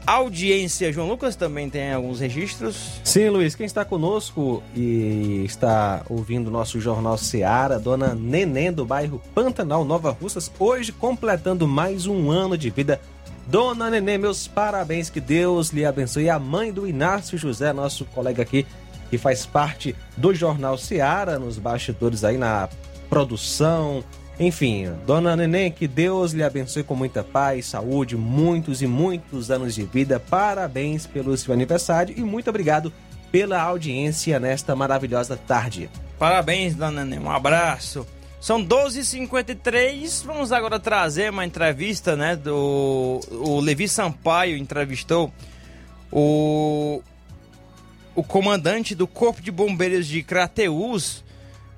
audiência. João Lucas também tem alguns registros. Sim, Luiz. Quem está conosco e está ouvindo o nosso Jornal Seara, dona Neném do bairro Pantanal, Nova Russas, hoje completando mais um ano de vida Dona Nenê, meus parabéns, que Deus lhe abençoe. A mãe do Inácio José, nosso colega aqui, que faz parte do Jornal Seara, nos bastidores aí na produção. Enfim, Dona Neném, que Deus lhe abençoe com muita paz, saúde, muitos e muitos anos de vida. Parabéns pelo seu aniversário e muito obrigado pela audiência nesta maravilhosa tarde. Parabéns, Dona Neném. Um abraço. São 12h53. Vamos agora trazer uma entrevista, né? Do o Levi Sampaio entrevistou o, o comandante do Corpo de Bombeiros de Crateús,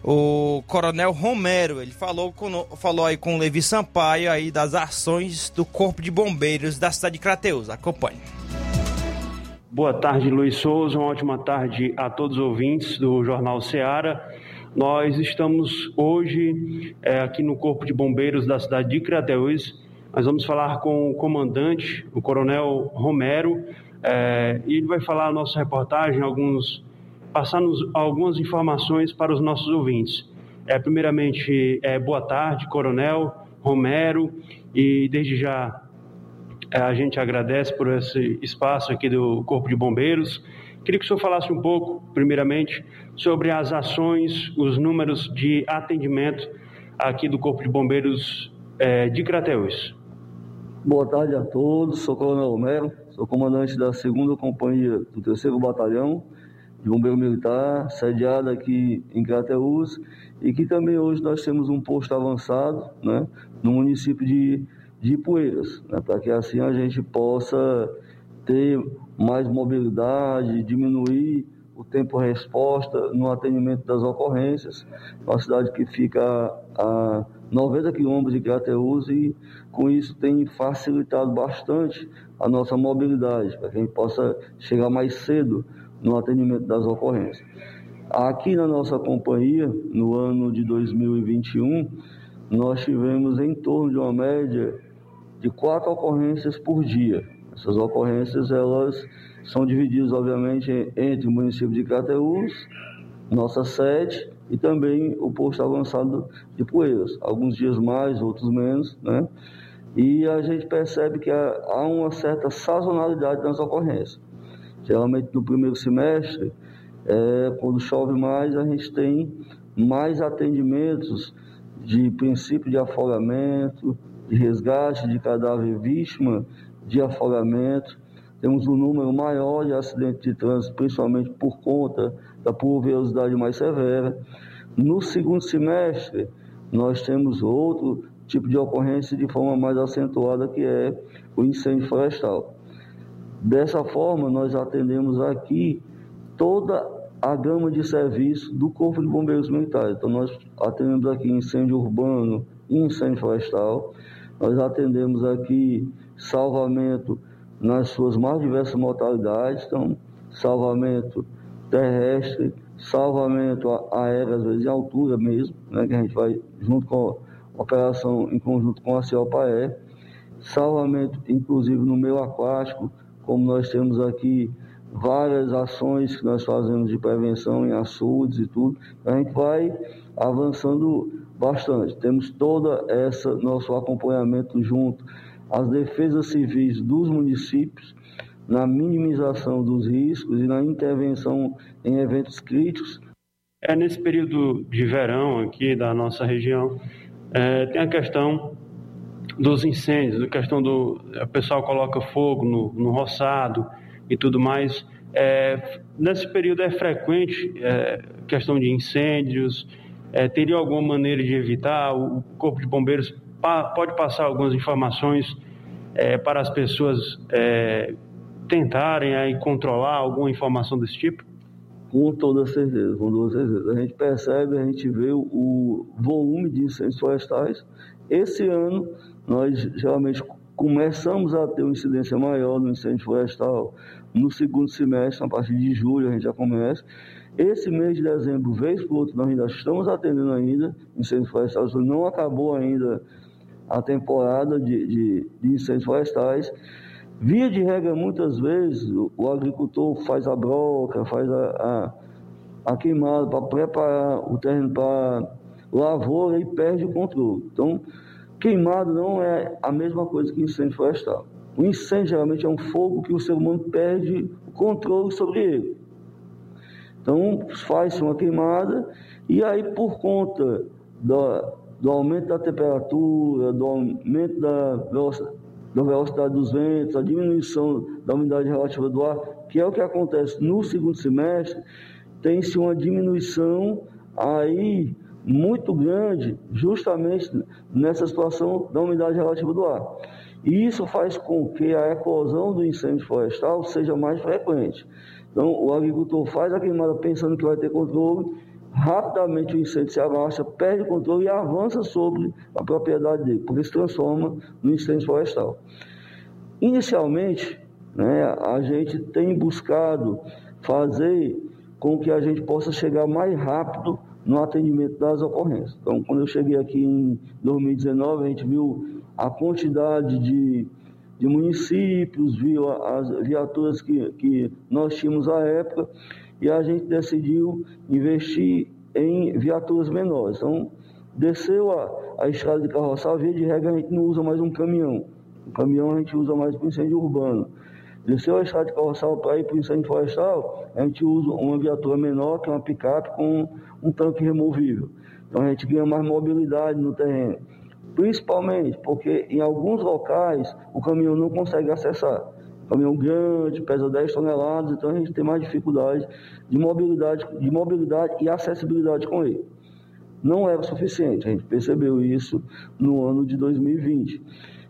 o Coronel Romero. Ele falou, com, falou aí com o Levi Sampaio aí das ações do Corpo de Bombeiros da cidade de Crateús. Acompanhe. Boa tarde, Luiz Souza. Uma ótima tarde a todos os ouvintes do Jornal Seara. Nós estamos hoje é, aqui no Corpo de Bombeiros da cidade de Crateús. Nós vamos falar com o comandante, o Coronel Romero, é, e ele vai falar a nossa reportagem, alguns, passar-nos algumas informações para os nossos ouvintes. É, primeiramente, é, boa tarde, Coronel Romero, e desde já é, a gente agradece por esse espaço aqui do Corpo de Bombeiros. Queria que o senhor falasse um pouco, primeiramente, sobre as ações, os números de atendimento aqui do Corpo de Bombeiros é, de Crateús. Boa tarde a todos, sou Coronel Romero, sou comandante da 2 Companhia do 3 Batalhão de Bombeiro Militar, sediado aqui em Crateús, e que também hoje nós temos um posto avançado né, no município de, de Ipueiras, né, para que assim a gente possa ter mais mobilidade, diminuir o tempo-resposta no atendimento das ocorrências. Uma cidade que fica a 90 quilômetros de Crateus e com isso tem facilitado bastante a nossa mobilidade, para que a gente possa chegar mais cedo no atendimento das ocorrências. Aqui na nossa companhia, no ano de 2021, nós tivemos em torno de uma média de quatro ocorrências por dia. Essas ocorrências elas são divididas, obviamente, entre o município de Crateús, nossa sede, e também o posto avançado de Poeiras. Alguns dias mais, outros menos, né? E a gente percebe que há uma certa sazonalidade nas ocorrências. Geralmente no primeiro semestre, é, quando chove mais, a gente tem mais atendimentos de princípio de afogamento, de resgate de cadáver vítima de afogamento. Temos um número maior de acidentes de trânsito, principalmente por conta da pluviosidade mais severa. No segundo semestre, nós temos outro tipo de ocorrência de forma mais acentuada, que é o incêndio florestal. Dessa forma, nós atendemos aqui toda a gama de serviços do Corpo de Bombeiros Militares. Então, nós atendemos aqui incêndio urbano e incêndio florestal. Nós atendemos aqui salvamento nas suas mais diversas modalidades, então, salvamento terrestre, salvamento aéreo, às vezes em altura mesmo, né, que a gente vai junto com a operação em conjunto com a CIOPAE, salvamento inclusive no meio aquático, como nós temos aqui várias ações que nós fazemos de prevenção em açudes e tudo, a gente vai avançando bastante. Temos toda essa nosso acompanhamento junto às defesas civis dos municípios, na minimização dos riscos e na intervenção em eventos críticos. É nesse período de verão aqui da nossa região, é, tem a questão dos incêndios, a questão do o pessoal coloca fogo no, no roçado e tudo mais. É, nesse período é frequente é, questão de incêndios. É, teria alguma maneira de evitar? O corpo de bombeiros pode passar algumas informações é, para as pessoas é, tentarem aí controlar alguma informação desse tipo? Com toda certeza, com toda certeza. A gente percebe, a gente vê o volume de incêndios florestais. Esse ano, nós geralmente começamos a ter uma incidência maior no incêndio florestal no segundo semestre, a partir de julho a gente já começa. Esse mês de dezembro, vez por outro, nós ainda estamos atendendo ainda incêndios florestais, não acabou ainda a temporada de, de, de incêndios florestais. Via de regra, muitas vezes, o agricultor faz a broca, faz a, a, a queimada para preparar o terreno para lavoura e perde o controle. Então, queimado não é a mesma coisa que incêndio florestal. O incêndio geralmente é um fogo que o ser humano perde o controle sobre ele. Então, faz-se uma queimada e aí, por conta da, do aumento da temperatura, do aumento da velocidade, da velocidade dos ventos, a diminuição da umidade relativa do ar, que é o que acontece no segundo semestre, tem-se uma diminuição aí muito grande, justamente nessa situação da umidade relativa do ar. E isso faz com que a eclosão do incêndio florestal seja mais frequente. Então, o agricultor faz a queimada pensando que vai ter controle, rapidamente o incêndio se abaixa, perde o controle e avança sobre a propriedade dele, porque se transforma no incêndio florestal. Inicialmente, né, a gente tem buscado fazer com que a gente possa chegar mais rápido no atendimento das ocorrências. Então, quando eu cheguei aqui em 2019, a gente viu a quantidade de, de municípios, viu as viaturas que, que nós tínhamos à época, e a gente decidiu investir em viaturas menores. Então, desceu a, a estrada de carroçal, via de regra a gente não usa mais um caminhão. O caminhão a gente usa mais para incêndio urbano. Desceu a estrada de carroçal para ir para o incêndio florestal, a gente usa uma viatura menor, que é uma picape com um tanque removível. Então a gente ganha mais mobilidade no terreno. Principalmente porque em alguns locais o caminhão não consegue acessar caminhão grande, pesa 10 toneladas, então a gente tem mais dificuldade de mobilidade, de mobilidade e acessibilidade com ele. Não era suficiente, a gente percebeu isso no ano de 2020.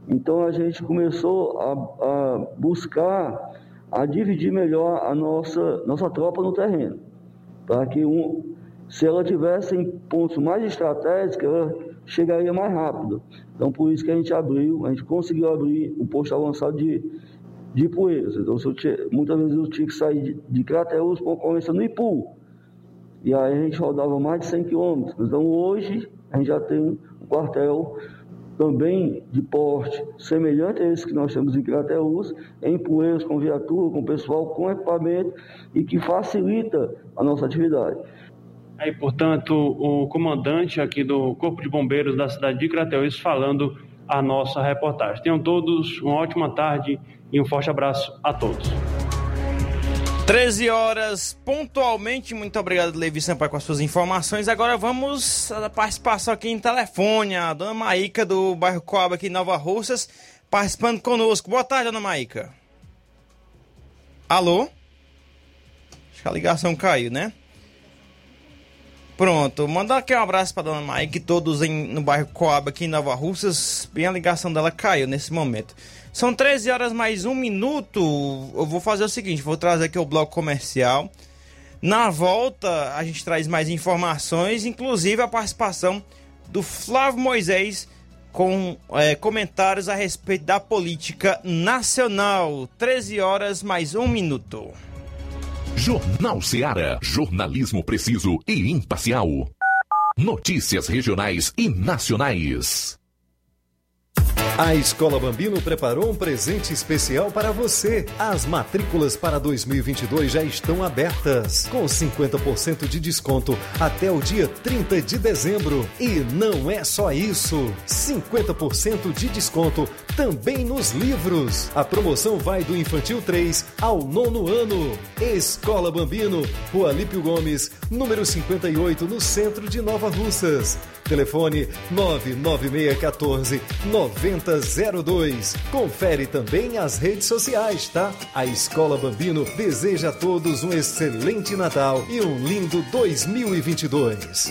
Então a gente começou a, a buscar a dividir melhor a nossa, nossa tropa no terreno, para que um, se ela tivesse em pontos mais estratégicos, ela chegaria mais rápido. Então, por isso que a gente abriu, a gente conseguiu abrir o posto avançado de, de Poeiras. Então, tinha, muitas vezes eu tinha que sair de, de Crateus para ocorrência no Ipu. E aí a gente rodava mais de 100 quilômetros. Então, hoje, a gente já tem um quartel também de porte semelhante a esse que nós temos em Crateus, em Poeiras, com viatura, com pessoal, com equipamento e que facilita a nossa atividade. Aí, portanto, o comandante aqui do Corpo de Bombeiros da cidade de Crateus falando a nossa reportagem. Tenham todos uma ótima tarde e um forte abraço a todos. 13 horas pontualmente. Muito obrigado, Levi Sampaio, com as suas informações. Agora vamos à participação aqui em telefone. A dona Maíca, do bairro Coab, aqui em Nova Russas, participando conosco. Boa tarde, dona Maíca. Alô? Acho que a ligação caiu, né? Pronto, mandar aqui um abraço para dona Mike, todos em, no bairro Coab, aqui em Nova Russas. Bem, a ligação dela caiu nesse momento. São 13 horas mais um minuto. Eu vou fazer o seguinte: vou trazer aqui o bloco comercial. Na volta, a gente traz mais informações, inclusive a participação do Flávio Moisés com é, comentários a respeito da política nacional. 13 horas mais um minuto. Jornal Seara. Jornalismo preciso e imparcial. Notícias regionais e nacionais. A Escola Bambino preparou um presente especial para você. As matrículas para 2022 já estão abertas, com 50% de desconto até o dia 30 de dezembro. E não é só isso: 50% de desconto também nos livros. A promoção vai do infantil 3 ao nono ano. Escola Bambino, Rua Lípio Gomes, número 58, no centro de Nova Russas. Telefone 99614 9002. Confere também as redes sociais, tá? A Escola Bambino deseja a todos um excelente Natal e um lindo 2022.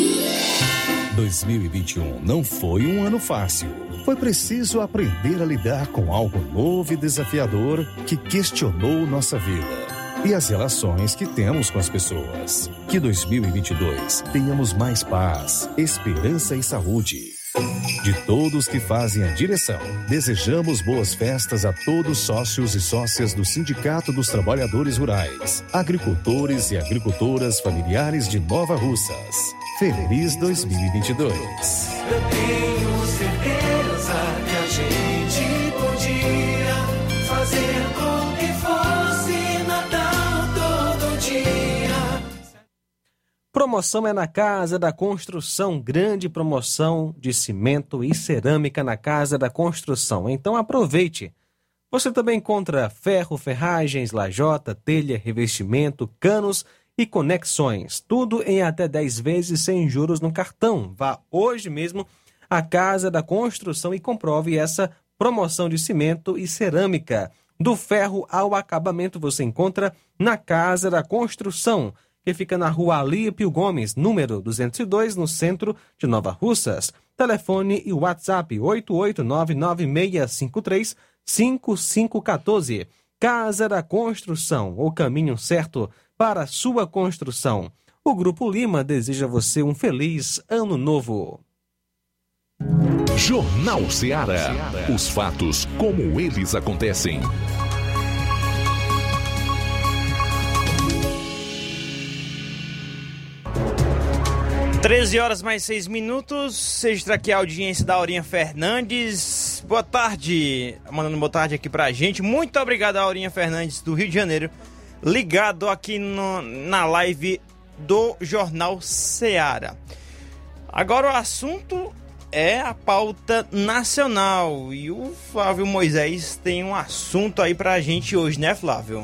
2021 não foi um ano fácil. Foi preciso aprender a lidar com algo novo e desafiador que questionou nossa vida e as relações que temos com as pessoas. Que 2022 tenhamos mais paz, esperança e saúde. De todos que fazem a direção, desejamos boas festas a todos sócios e sócias do Sindicato dos Trabalhadores Rurais, agricultores e agricultoras familiares de Nova Russas. Feliz 2022. Eu tenho certeza que a gente podia fazer com que fosse Natal todo dia. Promoção é na Casa da Construção, grande promoção de cimento e cerâmica na Casa da Construção. Então aproveite. Você também encontra ferro, ferragens, lajota, telha, revestimento, canos e conexões. Tudo em até 10 vezes sem juros no cartão. Vá hoje mesmo à Casa da Construção e comprove essa promoção de cimento e cerâmica. Do ferro ao acabamento você encontra na Casa da Construção que fica na rua Alípio Gomes, número 202, no centro de Nova Russas. Telefone e WhatsApp 88996535514. Casa da Construção, o caminho certo para a sua construção. O Grupo Lima deseja você um feliz ano novo. Jornal Ceará. Os fatos como eles acontecem. 13 horas mais 6 minutos. Registra aqui a audiência da Aurinha Fernandes. Boa tarde. Mandando boa tarde aqui pra gente. Muito obrigado, Aurinha Fernandes, do Rio de Janeiro. Ligado aqui no, na live do Jornal Seara. Agora o assunto é a pauta nacional. E o Flávio Moisés tem um assunto aí pra gente hoje, né, Flávio?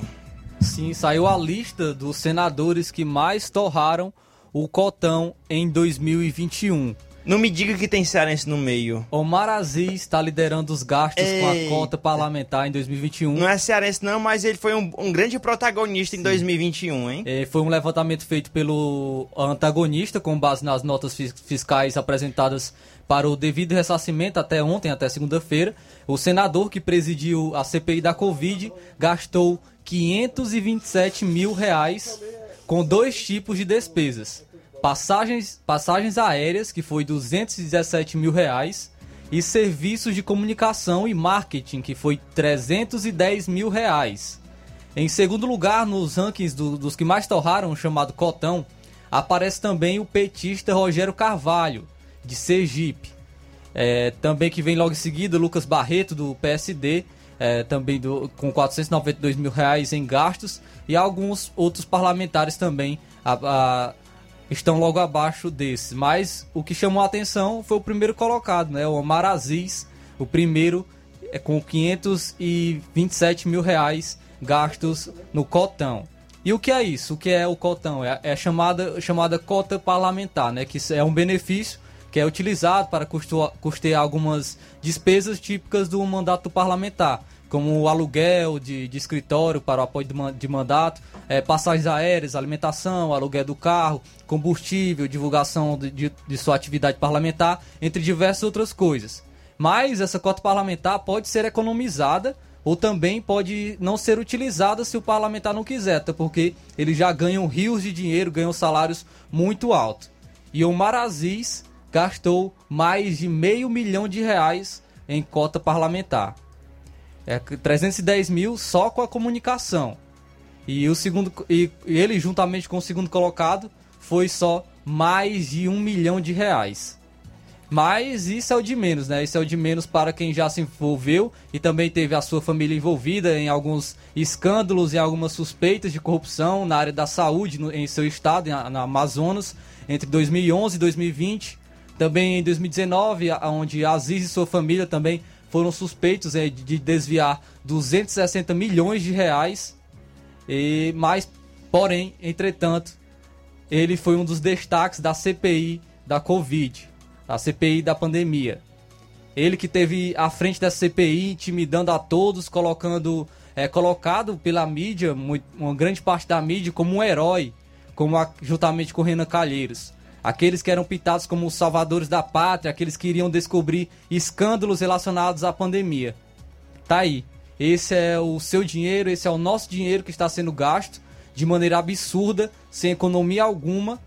Sim, saiu a lista dos senadores que mais torraram o cotão em 2021. Não me diga que tem cearense no meio. Omar Aziz está liderando os gastos com a cota parlamentar em 2021. Não é cearense não, mas ele foi um, um grande protagonista em 2021, hein? É, foi um levantamento feito pelo antagonista, com base nas notas fis- fiscais apresentadas para o devido ressarcimento até ontem, até segunda-feira. O senador que presidiu a CPI da Covid gastou 527 mil reais com dois tipos de despesas. Passagens, passagens aéreas, que foi 217 mil reais, e serviços de comunicação e marketing, que foi 310 mil reais. Em segundo lugar, nos rankings do- dos que mais torraram, chamado Cotão, aparece também o petista Rogério Carvalho, de Sergipe. É, também que vem logo em seguida, Lucas Barreto, do PSD, é, também do, com 492 mil reais em gastos, e alguns outros parlamentares também a- a- estão logo abaixo desses. Mas o que chamou a atenção foi o primeiro colocado, né? o Omar Aziz, o primeiro é, com 527 mil reais gastos no cotão. E o que é isso? O que é o cotão? É, é chamada, chamada cota parlamentar, né? Que é um benefício que é utilizado para custear algumas despesas típicas do mandato parlamentar, como o aluguel de, de escritório para o apoio de, man- de mandato, eh, passagens aéreas, alimentação, aluguel do carro, combustível, divulgação de, de- de sua atividade parlamentar, entre diversas outras coisas. Mas essa cota parlamentar pode ser economizada ou também pode não ser utilizada se o parlamentar não quiser, até porque eles já ganham rios de dinheiro, ganham salários muito altos. E o Aziz gastou mais de meio milhão de reais em cota parlamentar. É 310 mil só com a comunicação. E o segundo e ele juntamente com o segundo colocado foi só mais de um milhão de reais. Mas isso é o de menos, né? Isso é o de menos para quem já se envolveu e também teve a sua família envolvida em alguns escândalos e algumas suspeitas de corrupção na área da saúde no- em seu estado, na, na Amazonas, entre 2011 e 2020. Também em 2019, a- onde Aziz e sua família também foram suspeitos eh, de de desviar 260 milhões de reais. E, mas, porém, entretanto, ele foi um dos destaques da CPI da Covid, a CPI da pandemia. Ele que teve à frente da CPI, intimidando a todos, colocando, é, colocado pela mídia, mui- uma grande parte da mídia, como um herói, como a- juntamente com Renan Calheiros. Aqueles que eram pintados como os salvadores da pátria, aqueles que iriam descobrir escândalos relacionados à pandemia. Tá aí. Esse é o seu dinheiro, esse é o nosso dinheiro que está sendo gasto de maneira absurda, sem economia alguma,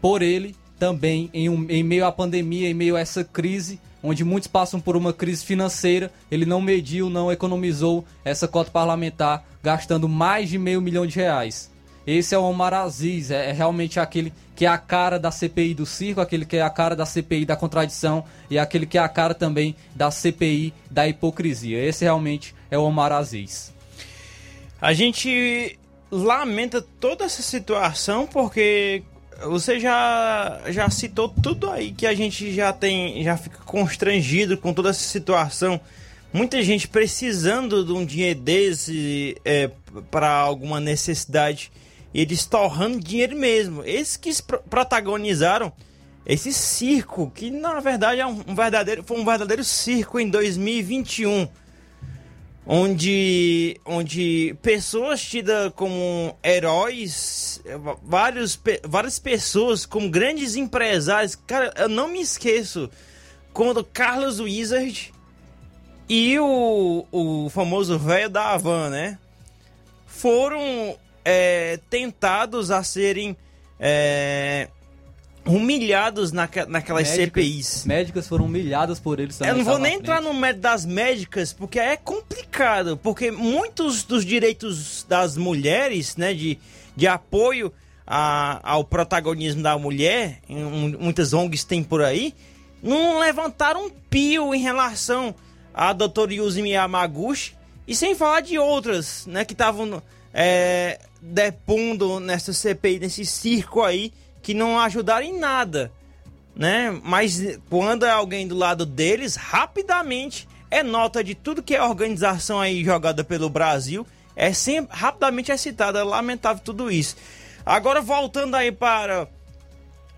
por ele também em, um, em meio à pandemia, em meio a essa crise, onde muitos passam por uma crise financeira, ele não mediu, não economizou essa cota parlamentar, gastando mais de meio milhão de reais. Esse é o Omar Aziz, é, é realmente aquele que é a cara da CPI do circo, aquele que é a cara da CPI da contradição e aquele que é a cara também da CPI da hipocrisia. Esse realmente é o Omar Aziz. A gente lamenta toda essa situação porque você já, já citou tudo aí que a gente já tem, já fica constrangido com toda essa situação. Muita gente precisando de um dinheiro desse é, para alguma necessidade eles torrando dinheiro mesmo. Esses que protagonizaram esse circo, que na verdade é um, verdadeiro, foi um verdadeiro circo em 2021 onde, onde pessoas tidas como heróis, vários, várias pessoas como grandes empresários. Cara, eu não me esqueço quando Carlos Wizard e o, o famoso velho da Havan, né? Foram é, tentados a serem é, humilhados naque, naquelas médicas, CPIs. Médicas foram humilhadas por eles também. Eu não vou nem entrar no mérito das médicas, porque é complicado, porque muitos dos direitos das mulheres, né, de, de apoio a, ao protagonismo da mulher, muitas ONGs têm por aí, não levantaram um pio em relação a doutora Yuzumi Yamaguchi, e sem falar de outras, né, que estavam é, depondo nessa CPI, nesse circo aí, que não ajudaram em nada, né? Mas quando é alguém do lado deles, rapidamente é nota de tudo que é organização aí jogada pelo Brasil, é sempre rapidamente é citada, é lamentável tudo isso. Agora voltando aí para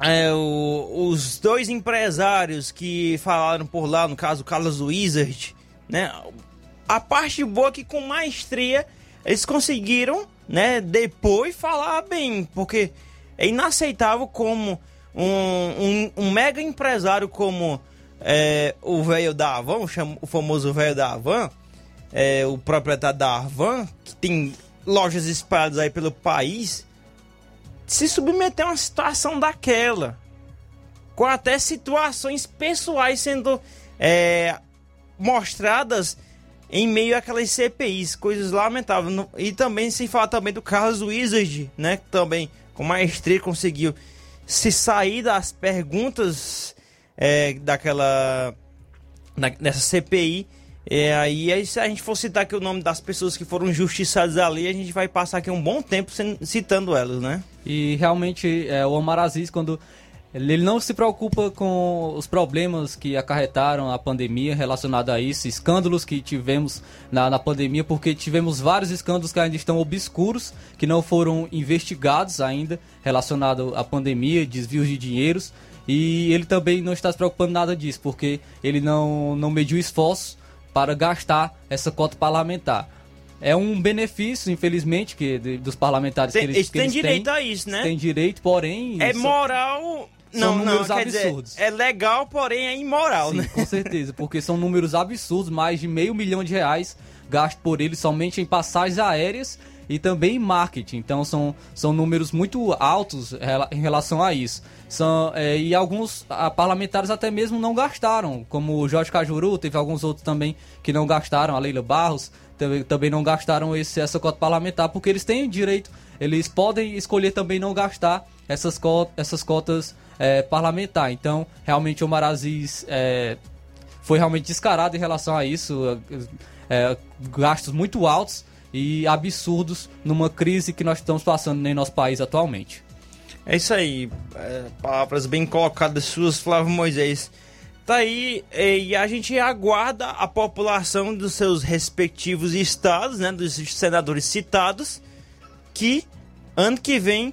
é, o, os dois empresários que falaram por lá, no caso Carlos Wizard, né? A parte boa é que com maestria eles conseguiram, né, depois falar bem, porque é inaceitável como um, um, um mega empresário como é, o velho da Avan, o, famoso velho da Avan, é, o proprietário da Avan, que tem lojas espalhadas aí pelo país, se submeter a uma situação daquela, com até situações pessoais sendo é, mostradas em meio àquelas CPIs, coisas lamentáveis. E também se fala também do Carlos Wizard, né? Que também com maestria conseguiu se sair das perguntas é, daquela. Da, dessa CPI. É, aí, aí, se a gente for citar aqui o nome das pessoas que foram justiçadas ali, a gente vai passar aqui um bom tempo citando elas, né? E realmente, é, o Omar Aziz, quando ele não se preocupa com os problemas que acarretaram a pandemia relacionado a isso, escândalos que tivemos na, na, pandemia, porque tivemos vários escândalos que ainda estão obscuros, que não foram investigados ainda relacionado à pandemia, desvios de dinheiros. E ele também não está se preocupando nada disso, porque ele não, não mediu esforços para gastar essa cota parlamentar. É um benefício, infelizmente, que dos parlamentares tem, que eles, que eles têm direito a isso, né? Tem direito, porém. É moral não, números não, absurdos. Dizer, é legal, porém é imoral, Sim, né? Com certeza, porque são números absurdos, mais de meio milhão de reais gasto por eles somente em passagens aéreas e também em marketing. Então são, são números muito altos em relação a isso. São, é, e alguns a, parlamentares até mesmo não gastaram, como o Jorge Cajuru, teve alguns outros também que não gastaram, a Leila Barros também, também não gastaram esse, essa cota parlamentar, porque eles têm direito, eles podem escolher também não gastar essas, cot, essas cotas é, parlamentar. Então, realmente o Maraziz é, foi realmente descarado em relação a isso. É, gastos muito altos e absurdos numa crise que nós estamos passando em nosso país atualmente. É isso aí. É, palavras bem colocadas suas, Flávio Moisés. Tá aí, e a gente aguarda a população dos seus respectivos estados, né, dos senadores citados, que ano que vem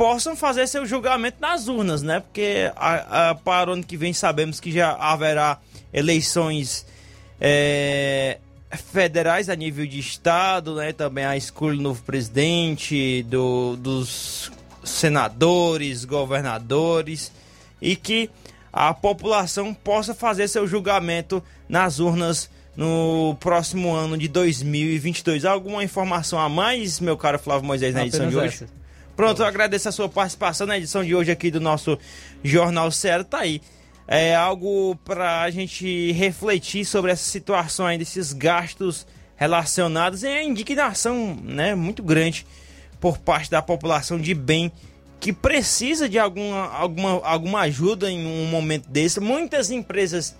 possam fazer seu julgamento nas urnas, né? Porque a, a, para o ano que vem sabemos que já haverá eleições é, federais a nível de estado, né? Também a escolha do novo presidente, do, dos senadores, governadores e que a população possa fazer seu julgamento nas urnas no próximo ano de 2022. Alguma informação a mais, meu caro Flávio Moisés, na edição de hoje? Essa. Pronto, eu agradeço a sua participação na edição de hoje aqui do nosso Jornal Sério. Tá aí. É algo para a gente refletir sobre essa situação aí, desses gastos relacionados e a indignação né, muito grande por parte da população de bem que precisa de alguma, alguma, alguma ajuda em um momento desse. Muitas empresas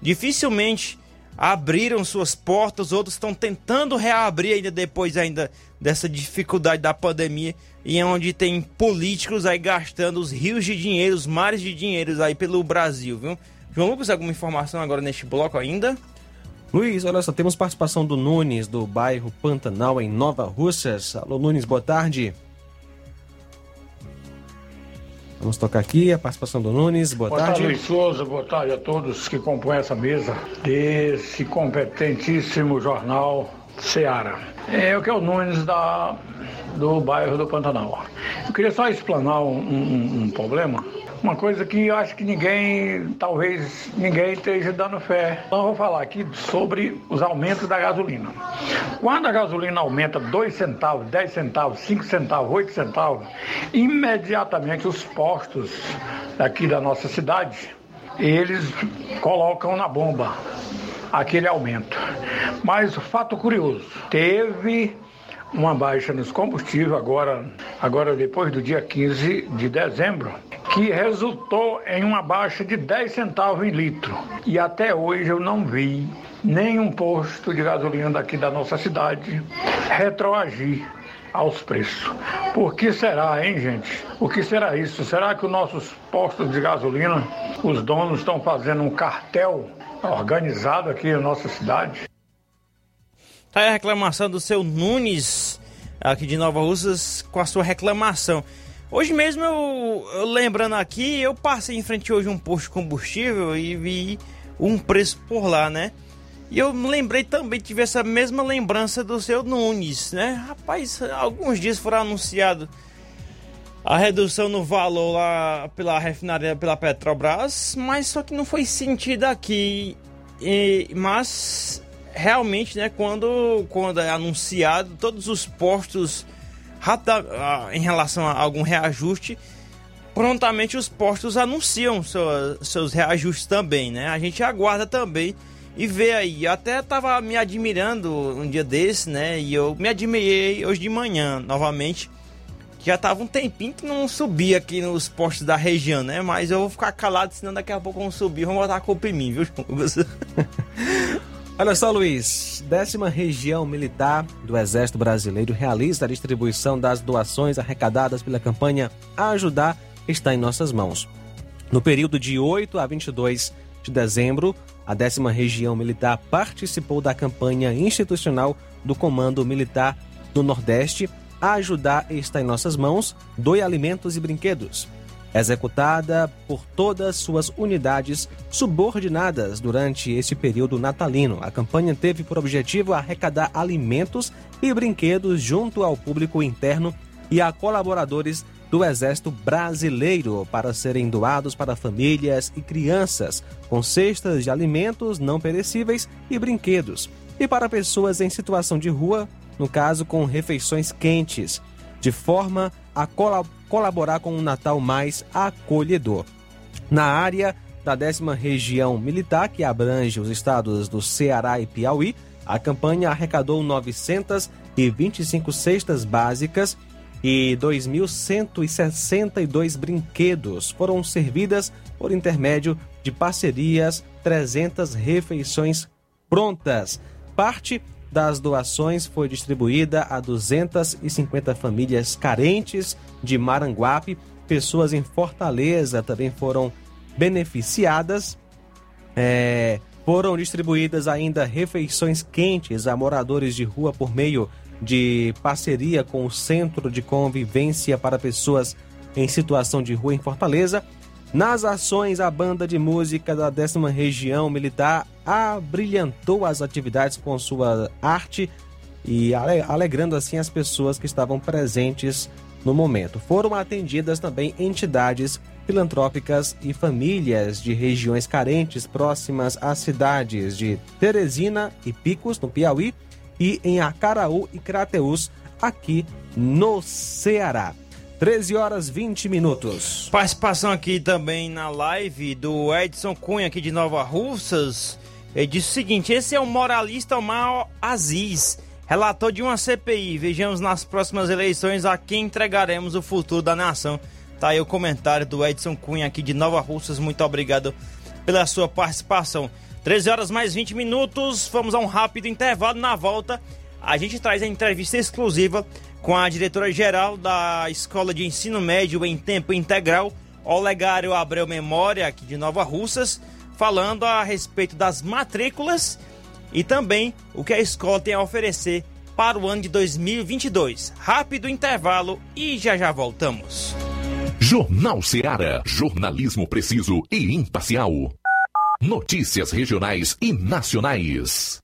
dificilmente abriram suas portas, outros estão tentando reabrir ainda depois ainda dessa dificuldade da pandemia e é onde tem políticos aí gastando os rios de dinheiro, os mares de dinheiros aí pelo Brasil, viu? João Lucas, alguma informação agora neste bloco ainda? Luiz, olha só, temos participação do Nunes, do bairro Pantanal, em Nova Russas. Alô, Nunes, boa tarde. Vamos tocar aqui a participação do Nunes. Boa, boa tarde. Boa tarde, Luiz Souza. Boa tarde a todos que compõem essa mesa desse competentíssimo jornal Seara. É o que é o Nunes da, do bairro do Pantanal. Eu queria só explanar um, um, um problema uma coisa que eu acho que ninguém, talvez ninguém esteja dando fé. Então eu vou falar aqui sobre os aumentos da gasolina. Quando a gasolina aumenta 2 centavos, 10 centavos, 5 centavos, 8 centavos, imediatamente os postos daqui da nossa cidade, eles colocam na bomba aquele aumento. Mas fato curioso, teve uma baixa nos combustíveis agora, agora depois do dia 15 de dezembro, que resultou em uma baixa de 10 centavos em litro. E até hoje eu não vi nenhum posto de gasolina daqui da nossa cidade retroagir aos preços. Por que será, hein, gente? O que será isso? Será que os nossos postos de gasolina, os donos estão fazendo um cartel organizado aqui na nossa cidade? Tá aí a reclamação do seu Nunes, aqui de Nova Russas, com a sua reclamação. Hoje mesmo, eu, eu, lembrando aqui, eu passei em frente hoje um posto de combustível e vi um preço por lá, né? E eu me lembrei também, tive essa mesma lembrança do seu Nunes, né? Rapaz, alguns dias foram anunciado a redução no valor lá pela refinaria, pela Petrobras, mas só que não foi sentido aqui. E, mas realmente, né, quando, quando é anunciado, todos os postos, em relação a algum reajuste, prontamente os postos anunciam seu, seus reajustes também, né? A gente aguarda também e vê aí. Eu até tava me admirando um dia desse, né? E eu me admirei hoje de manhã, novamente. Já tava um tempinho que não subia aqui nos postos da região, né? Mas eu vou ficar calado, senão daqui a pouco vão subir, vão botar a culpa em mim, viu, <laughs> Olha só, Luiz. Décima Região Militar do Exército Brasileiro realiza a distribuição das doações arrecadadas pela campanha Ajudar está em nossas mãos. No período de 8 a 22 de dezembro, a décima Região Militar participou da campanha institucional do Comando Militar do Nordeste Ajudar está em nossas mãos, doe alimentos e brinquedos executada por todas suas unidades subordinadas durante este período natalino. A campanha teve por objetivo arrecadar alimentos e brinquedos junto ao público interno e a colaboradores do Exército Brasileiro para serem doados para famílias e crianças, com cestas de alimentos não perecíveis e brinquedos, e para pessoas em situação de rua, no caso com refeições quentes, de forma a colaborar com um Natal mais acolhedor. Na área da décima região militar, que abrange os estados do Ceará e Piauí, a campanha arrecadou 925 cestas básicas e 2.162 brinquedos. Foram servidas por intermédio de parcerias 300 refeições prontas. Parte das doações foi distribuída a 250 famílias carentes de Maranguape. Pessoas em Fortaleza também foram beneficiadas. É, foram distribuídas ainda refeições quentes a moradores de rua por meio de parceria com o Centro de Convivência para Pessoas em Situação de Rua em Fortaleza. Nas ações, a banda de música da décima região militar abrilhantou as atividades com sua arte e alegrando assim as pessoas que estavam presentes no momento. Foram atendidas também entidades filantrópicas e famílias de regiões carentes próximas às cidades de Teresina e Picos, no Piauí, e em Acaraú e Crateús, aqui no Ceará. 13 horas 20 minutos. Participação aqui também na live do Edson Cunha, aqui de Nova Russas. Ele disse o seguinte: esse é o moralista Omar Aziz, relator de uma CPI. Vejamos nas próximas eleições a quem entregaremos o futuro da nação. Tá aí o comentário do Edson Cunha aqui de Nova Russas. Muito obrigado pela sua participação. 13 horas mais 20 minutos. Vamos a um rápido intervalo. Na volta, a gente traz a entrevista exclusiva com a diretora-geral da Escola de Ensino Médio em Tempo Integral, Olegário Abreu Memória, aqui de Nova Russas, falando a respeito das matrículas e também o que a escola tem a oferecer para o ano de 2022. Rápido intervalo e já já voltamos. Jornal Ceará, jornalismo preciso e imparcial. Notícias regionais e nacionais.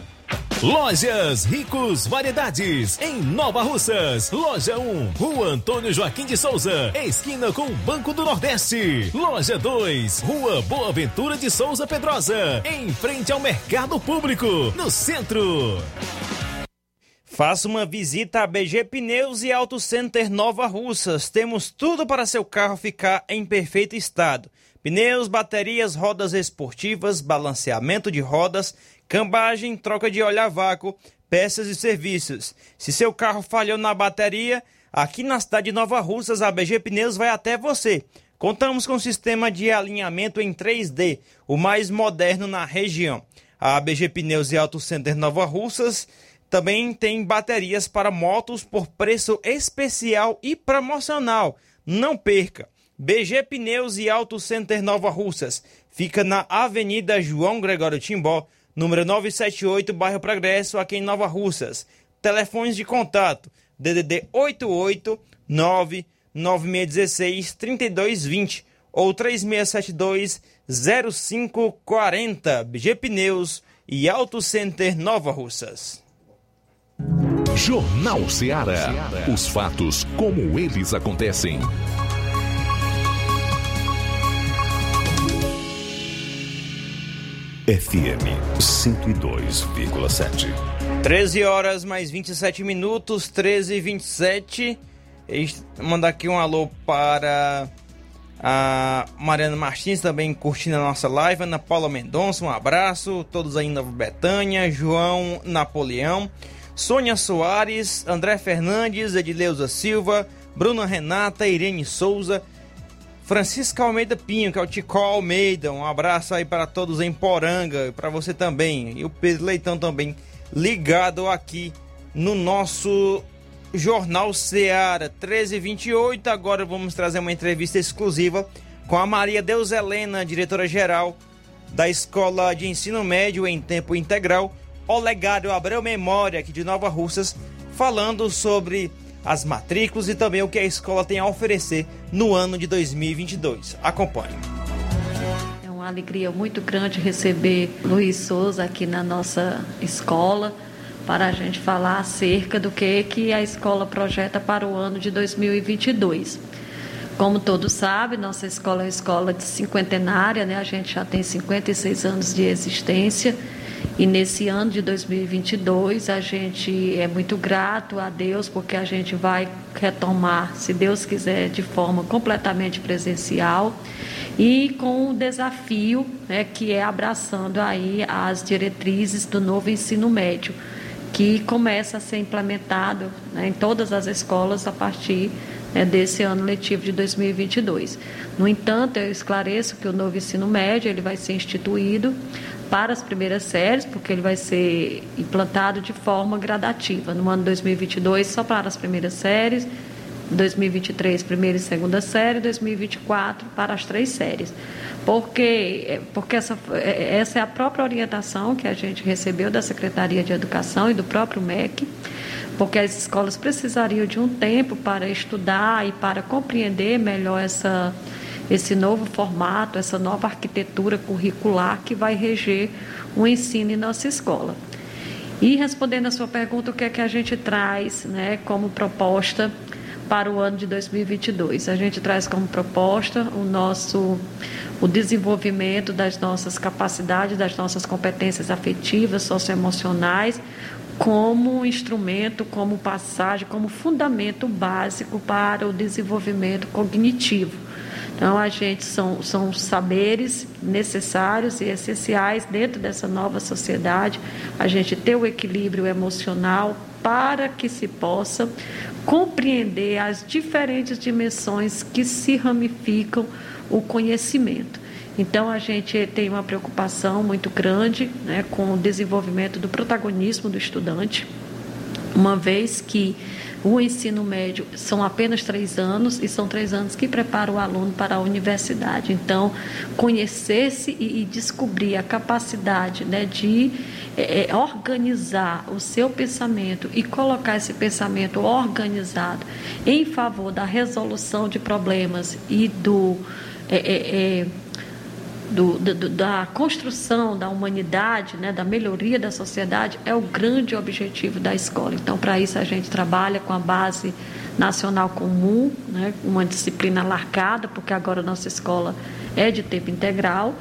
Lojas Ricos Variedades, em Nova Russas. Loja 1, Rua Antônio Joaquim de Souza, esquina com o Banco do Nordeste. Loja 2, Rua Boa Ventura de Souza Pedrosa, em frente ao Mercado Público, no centro. Faça uma visita a BG Pneus e Auto Center Nova Russas. Temos tudo para seu carro ficar em perfeito estado. Pneus, baterias, rodas esportivas, balanceamento de rodas, cambagem, troca de óleo a vácuo, peças e serviços. Se seu carro falhou na bateria, aqui na cidade de Nova Russas, a BG Pneus vai até você. Contamos com um sistema de alinhamento em 3D, o mais moderno na região. A BG Pneus e Auto Center Nova Russas também tem baterias para motos por preço especial e promocional. Não perca! BG Pneus e Auto Center Nova Russas fica na Avenida João Gregório Timbó, número 978, bairro Progresso, aqui em Nova Russas. Telefones de contato: DDD 88 99616 3220 ou 3672 0540. BG Pneus e Auto Center Nova Russas. Jornal Ceará. Os fatos como eles acontecem. FM 102,7. 13 horas mais 27 minutos, 13 e 27. Mandar aqui um alô para a Mariana Martins também curtindo a nossa live, Ana Paula Mendonça, um abraço, todos aí em Nova Betânia, João Napoleão, Sônia Soares, André Fernandes, Edileuza Silva, Bruna Renata, Irene Souza, Francisca Almeida Pinho, que é o Tico Almeida. Um abraço aí para todos em Poranga e para você também. E o Pedro Leitão também ligado aqui no nosso Jornal Seara 1328. Agora vamos trazer uma entrevista exclusiva com a Maria Deus Helena, diretora-geral da Escola de Ensino Médio em Tempo Integral, Olegário Abreu Memória, aqui de Nova Russas, falando sobre as matrículas e também o que a escola tem a oferecer no ano de 2022. Acompanhe. É uma alegria muito grande receber Luiz Souza aqui na nossa escola para a gente falar acerca do que, que a escola projeta para o ano de 2022. Como todos sabem, nossa escola é uma escola de cinquentenária, né? a gente já tem 56 anos de existência e nesse ano de 2022, a gente é muito grato a Deus, porque a gente vai retomar, se Deus quiser, de forma completamente presencial e com o desafio né, que é abraçando aí as diretrizes do novo ensino médio, que começa a ser implementado né, em todas as escolas a partir né, desse ano letivo de 2022. No entanto, eu esclareço que o novo ensino médio ele vai ser instituído para as primeiras séries, porque ele vai ser implantado de forma gradativa. No ano 2022, só para as primeiras séries, 2023, primeira e segunda série, 2024 para as três séries. Porque, porque essa, essa é a própria orientação que a gente recebeu da Secretaria de Educação e do próprio MEC, porque as escolas precisariam de um tempo para estudar e para compreender melhor essa esse novo formato, essa nova arquitetura curricular que vai reger o ensino em nossa escola. E respondendo a sua pergunta, o que é que a gente traz né, como proposta para o ano de 2022? A gente traz como proposta o nosso o desenvolvimento das nossas capacidades, das nossas competências afetivas, socioemocionais, como instrumento, como passagem, como fundamento básico para o desenvolvimento cognitivo. Então, a gente são, são saberes necessários e essenciais dentro dessa nova sociedade, a gente ter o equilíbrio emocional para que se possa compreender as diferentes dimensões que se ramificam o conhecimento. Então, a gente tem uma preocupação muito grande né, com o desenvolvimento do protagonismo do estudante, uma vez que o ensino médio são apenas três anos e são três anos que preparam o aluno para a universidade. Então, conhecer-se e, descobrir a capacidade né, de é, é, organizar o seu pensamento e colocar esse pensamento organizado em favor da resolução de problemas e do. É, é, é do, do, da construção da humanidade, né, da melhoria da sociedade, é o grande objetivo da escola. Então, para isso, a gente trabalha com a base nacional comum, né, uma disciplina largada, porque agora a nossa escola é de tempo integral.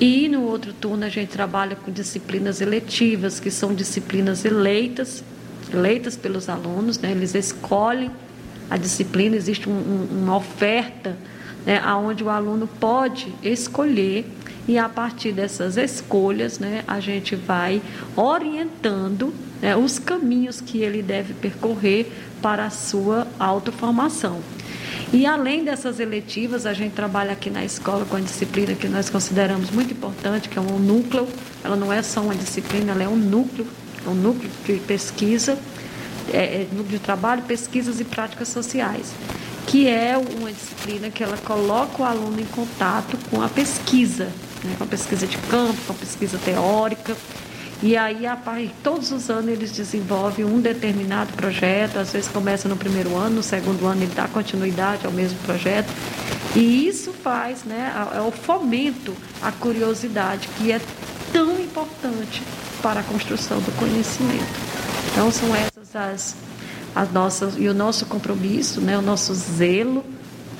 E no outro turno, a gente trabalha com disciplinas eletivas, que são disciplinas eleitas, eleitas pelos alunos, né, eles escolhem a disciplina, existe um, um, uma oferta né, onde o aluno pode escolher e a partir dessas escolhas né, a gente vai orientando né, os caminhos que ele deve percorrer para a sua autoformação. E além dessas eletivas, a gente trabalha aqui na escola com a disciplina que nós consideramos muito importante, que é um núcleo. Ela não é só uma disciplina, ela é um núcleo, é um núcleo de pesquisa, é, é, núcleo de trabalho, pesquisas e práticas sociais que é uma disciplina que ela coloca o aluno em contato com a pesquisa, né, com a pesquisa de campo, com a pesquisa teórica. E aí, a todos os anos, eles desenvolvem um determinado projeto, às vezes começa no primeiro ano, no segundo ano ele dá continuidade ao mesmo projeto. E isso faz, né, é o fomento à curiosidade, que é tão importante para a construção do conhecimento. Então, são essas as as nossas, e o nosso compromisso, né, o nosso zelo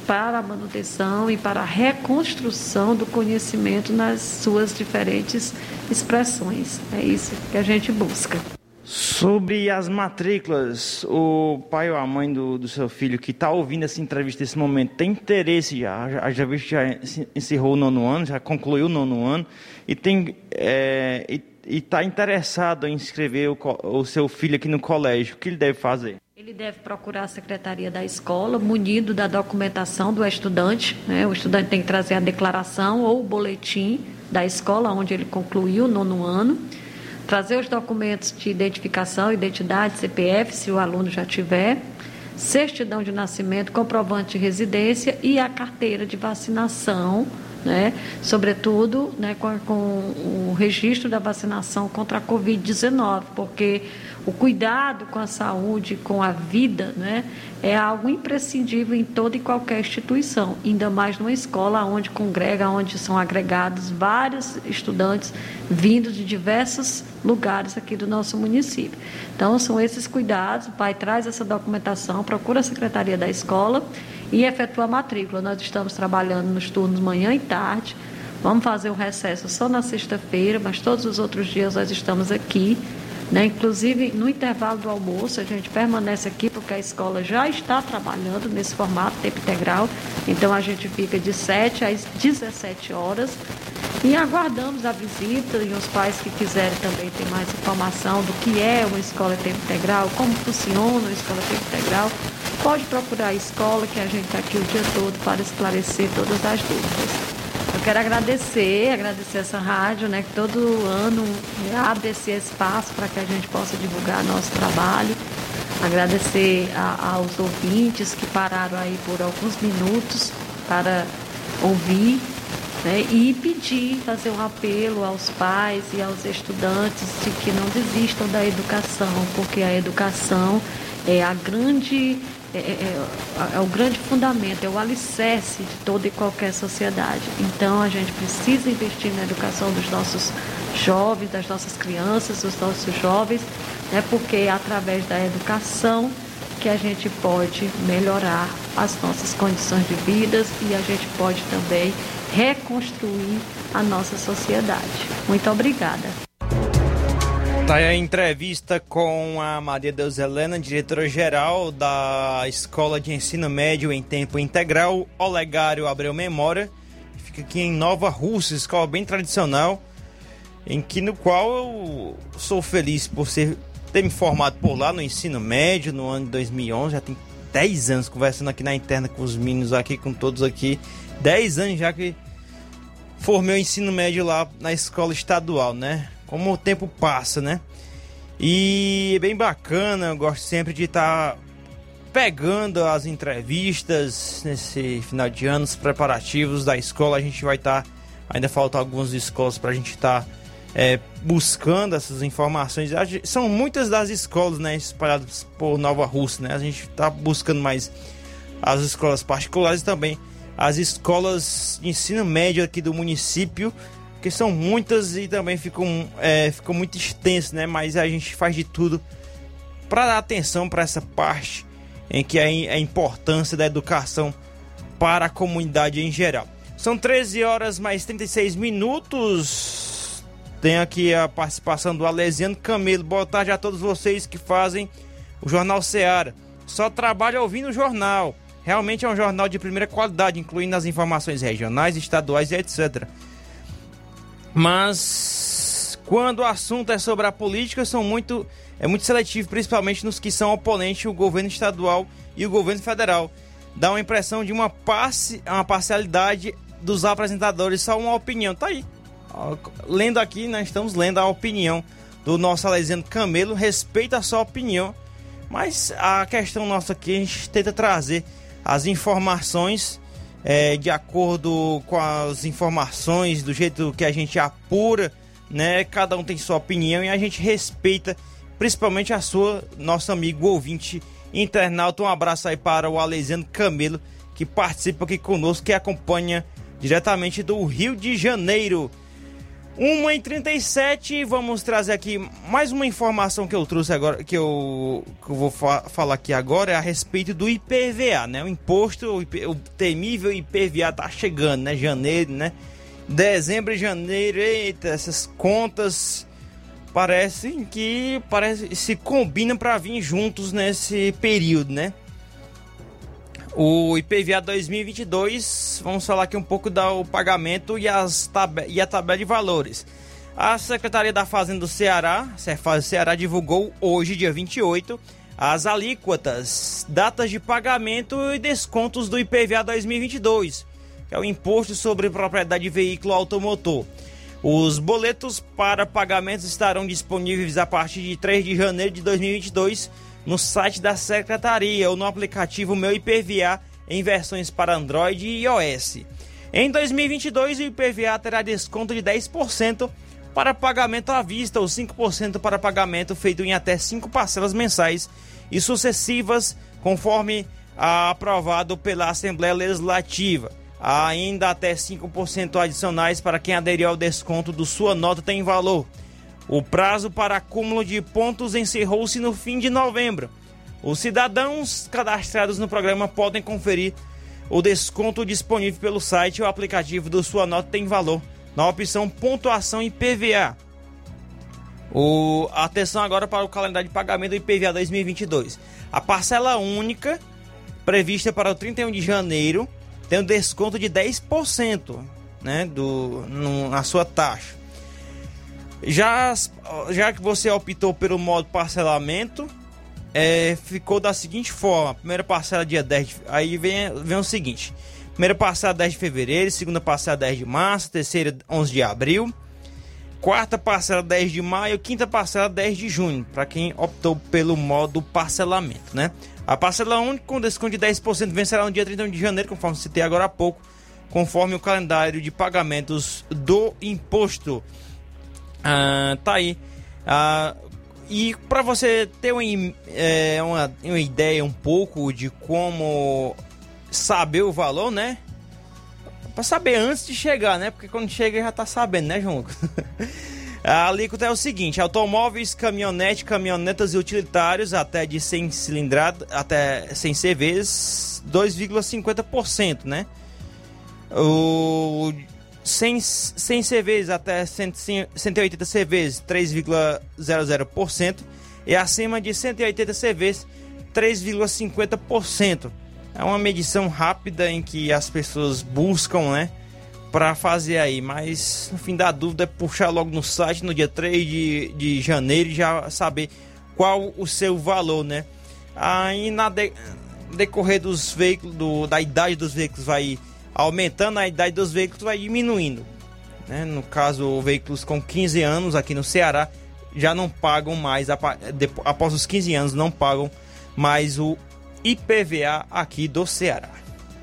para a manutenção e para a reconstrução do conhecimento nas suas diferentes expressões. É isso que a gente busca. Sobre as matrículas, o pai ou a mãe do, do seu filho que está ouvindo essa entrevista nesse momento tem interesse já, já, já já encerrou o nono ano, já concluiu o nono ano e tem é, e está interessado em inscrever o, o seu filho aqui no colégio, o que ele deve fazer? Ele deve procurar a secretaria da escola, munido da documentação do estudante. Né? O estudante tem que trazer a declaração ou o boletim da escola onde ele concluiu o nono ano, trazer os documentos de identificação, identidade, CPF, se o aluno já tiver, certidão de nascimento, comprovante de residência e a carteira de vacinação né? sobretudo né, com, com, o registro da vacinação contra a Covid-19, porque o cuidado com a saúde, com a vida, né, é algo imprescindível em toda e qualquer instituição, ainda mais numa escola onde congrega, onde são agregados vários estudantes vindos de diversos lugares aqui do nosso município. Então, são esses cuidados, o pai traz essa documentação, procura a secretaria da escola e efetua matrícula. Nós estamos trabalhando nos turnos manhã e tarde. Vamos fazer um recesso só na sexta-feira, mas todos os outros dias nós estamos aqui. Né? Inclusive, no intervalo do almoço, a gente permanece aqui porque a escola já está trabalhando nesse formato tempo integral. Então, a gente fica de 7 às 17 horas e aguardamos a visita e os pais que quiserem também ter mais informação do que é uma escola tempo integral, como funciona uma escola tempo integral, pode procurar a escola, que a gente está aqui o dia todo para esclarecer todas as dúvidas. Eu quero agradecer, agradecer essa rádio, né, que todo ano abre esse espaço para que a gente possa divulgar nosso trabalho. Agradecer a, aos ouvintes que pararam aí por alguns minutos para ouvir né, e pedir, fazer um apelo aos pais e aos estudantes de que não desistam da educação, porque a educação é a grande é, é, é, é, o grande fundamento, é o alicerce de toda e qualquer sociedade. Então a gente precisa investir na educação dos nossos jovens, das nossas crianças, dos nossos jovens, né, porque é através da educação que a gente pode melhorar as nossas condições de vida e a gente pode também reconstruir a nossa sociedade. Muito obrigada. Tá aí a entrevista com a Maria Deus Helena, diretora-geral da Escola de Ensino Médio em Tempo Integral, Olegário Abreu Memória. Fica aqui em Nova Rússia, escola bem tradicional, em que no qual eu sou feliz por ser, ter me formado por lá no ensino médio no ano de 2011. Já tem 10 anos conversando aqui na interna com os meninos aqui, com todos aqui. 10 anos já que formei o ensino médio lá na escola estadual, né? como o tempo passa, né? E é bem bacana, eu gosto sempre de estar tá pegando as entrevistas nesse final de ano, os preparativos da escola. A gente vai estar, tá, ainda faltam algumas escolas para a gente estar tá, é, buscando essas informações. São muitas das escolas, né, espalhadas por Nova Rússia, né? A gente está buscando mais as escolas particulares e também as escolas de ensino médio aqui do município porque são muitas e também ficam, é, ficam muito extenso, né? Mas a gente faz de tudo para dar atenção para essa parte em que é a importância da educação para a comunidade em geral. São 13 horas mais 36 minutos. Tem aqui a participação do Alesiano Camelo. Boa tarde a todos vocês que fazem o Jornal Seara. Só trabalho ouvindo o jornal. Realmente é um jornal de primeira qualidade, incluindo as informações regionais, estaduais e etc. Mas quando o assunto é sobre a política, são muito é muito seletivo, principalmente nos que são oponentes o governo estadual e o governo federal. Dá uma impressão de uma passe, uma parcialidade dos apresentadores, só uma opinião. Tá aí. Lendo aqui, nós estamos lendo a opinião do nosso Alexandre Camelo, respeita a sua opinião, mas a questão nossa aqui, a gente tenta trazer as informações é, de acordo com as informações, do jeito que a gente apura, né? Cada um tem sua opinião e a gente respeita, principalmente a sua, nosso amigo ouvinte internauta. Um abraço aí para o Alexandre Camelo, que participa aqui conosco, que acompanha diretamente do Rio de Janeiro. 1 em 37 vamos trazer aqui mais uma informação que eu trouxe agora, que eu, que eu vou fa falar aqui agora, é a respeito do IPVA, né? O imposto, o, IP, o temível IPVA tá chegando, né? Janeiro, né? Dezembro e janeiro, eita, essas contas parecem que parece, se combinam para vir juntos nesse período, né? O IPVA 2022, vamos falar aqui um pouco do pagamento e, as e a tabela de valores. A Secretaria da Fazenda do Ceará, Cefaz Ceará, divulgou hoje, dia 28, as alíquotas, datas de pagamento e descontos do IPVA 2022, que é o Imposto sobre Propriedade de Veículo Automotor. Os boletos para pagamentos estarão disponíveis a partir de 3 de janeiro de 2022 no site da secretaria ou no aplicativo Meu IPVA em versões para Android e iOS. Em 2022, o IPVA terá desconto de 10% para pagamento à vista ou 5% para pagamento feito em até 5 parcelas mensais e sucessivas, conforme aprovado pela Assembleia Legislativa. Há ainda até 5% adicionais para quem aderiu ao desconto do sua nota tem valor. O prazo para acúmulo de pontos encerrou-se no fim de novembro. Os cidadãos cadastrados no programa podem conferir o desconto disponível pelo site ou aplicativo do Sua Nota Tem Valor, na opção Pontuação IPVA. O... Atenção agora para o calendário de pagamento do IPVA 2022. A parcela única, prevista para o 31 de janeiro, tem um desconto de 10% né, do, no, na sua taxa. Já, já que você optou pelo modo parcelamento, é, ficou da seguinte forma: primeira parcela dia 10, de, aí vem, vem o seguinte: primeira parcela 10 de fevereiro, segunda parcela 10 de março, terceira 11 de abril, quarta parcela 10 de maio, quinta parcela 10 de junho, para quem optou pelo modo parcelamento, né? A parcela única com desconto de 10% vencerá no dia 31 de janeiro, conforme citei agora há pouco, conforme o calendário de pagamentos do imposto. Ah, tá aí. Ah, E para você ter uma, é, uma, uma ideia um pouco de como saber o valor, né? Pra saber antes de chegar, né? Porque quando chega já tá sabendo, né, João? <laughs> A alíquota é o seguinte: automóveis, caminhonete, caminhonetas e utilitários até de 100 cilindradas, até 100 CVs, 2,50%, né? O 100, 100 CVs até 180 CVs, 3,00%. E acima de 180 CVs, 3,50%. É uma medição rápida em que as pessoas buscam, né? Para fazer aí, mas no fim da dúvida é puxar logo no site no dia 3 de, de janeiro e já saber qual o seu valor, né? Aí na de, decorrer dos veículos, do, da idade dos veículos vai aumentando, a idade dos veículos vai diminuindo. Né? No caso, veículos com 15 anos aqui no Ceará já não pagam mais, após os 15 anos, não pagam mais o IPVA aqui do Ceará.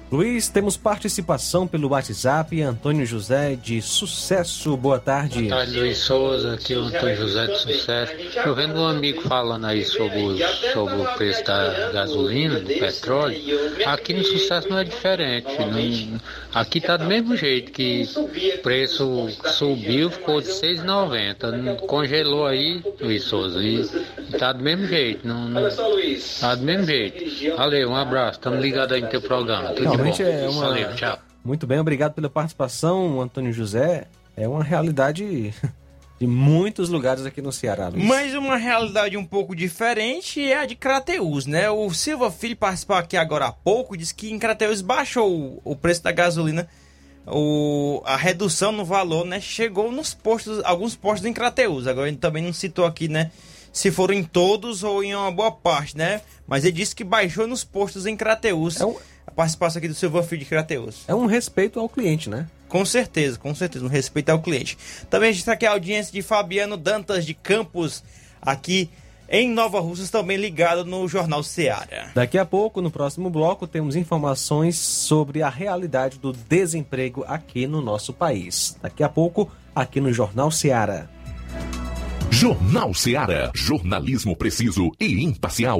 Luiz, temos participação pelo WhatsApp. Antônio José de Sucesso, boa tarde. Boa tarde, Luiz Souza. Aqui é o Antônio José de Sucesso. Eu vendo um amigo falando aí sobre, sobre o preço da gasolina, do petróleo. Aqui no Sucesso não é diferente. Não, aqui tá do mesmo jeito que o preço subiu, ficou de 6,90. Congelou aí, Luiz Souza. E tá do mesmo jeito. Não, tá do mesmo jeito. Valeu, um abraço. Estamos ligados aí no teu programa. Tudo Realmente é uma. Valeu, tchau. Muito bem, obrigado pela participação, Antônio José. É uma realidade <laughs> de muitos lugares aqui no Ceará. Luiz. Mas uma realidade um pouco diferente é a de Crateus, né? O Silva Filho participou aqui agora há pouco, disse que em Crateus baixou o preço da gasolina. O, a redução no valor, né? Chegou nos postos, alguns postos em Crateus. Agora ele também não citou aqui, né? Se foram em todos ou em uma boa parte, né? Mas ele disse que baixou nos postos em Crateus. É um participação aqui do Silva Filho de Crateus. É um respeito ao cliente, né? Com certeza, com certeza, um respeito ao cliente. Também a gente está aqui a audiência de Fabiano Dantas de Campos, aqui em Nova Russas, também ligado no Jornal Seara. Daqui a pouco, no próximo bloco, temos informações sobre a realidade do desemprego aqui no nosso país. Daqui a pouco, aqui no Jornal Seara. Jornal Seara. Jornalismo preciso e imparcial.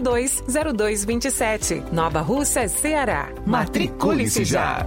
0227. Nova Russas, Ceará. Matricule-se já.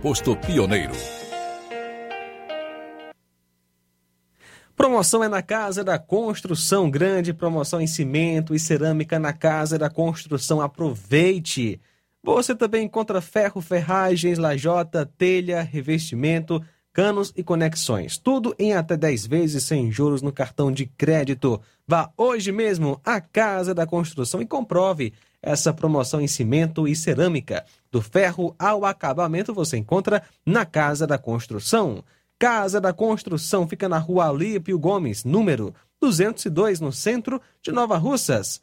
posto Pioneiro. Promoção é na Casa da Construção, grande promoção em cimento e cerâmica na Casa da Construção. Aproveite! Você também encontra ferro, ferragens, lajota, telha, revestimento, canos e conexões. Tudo em até 10 vezes sem juros no cartão de crédito. Vá hoje mesmo à Casa da Construção e comprove essa promoção em cimento e cerâmica. Do ferro ao acabamento você encontra na Casa da Construção. Casa da Construção fica na rua Alípio Gomes, número 202, no centro de Nova Russas.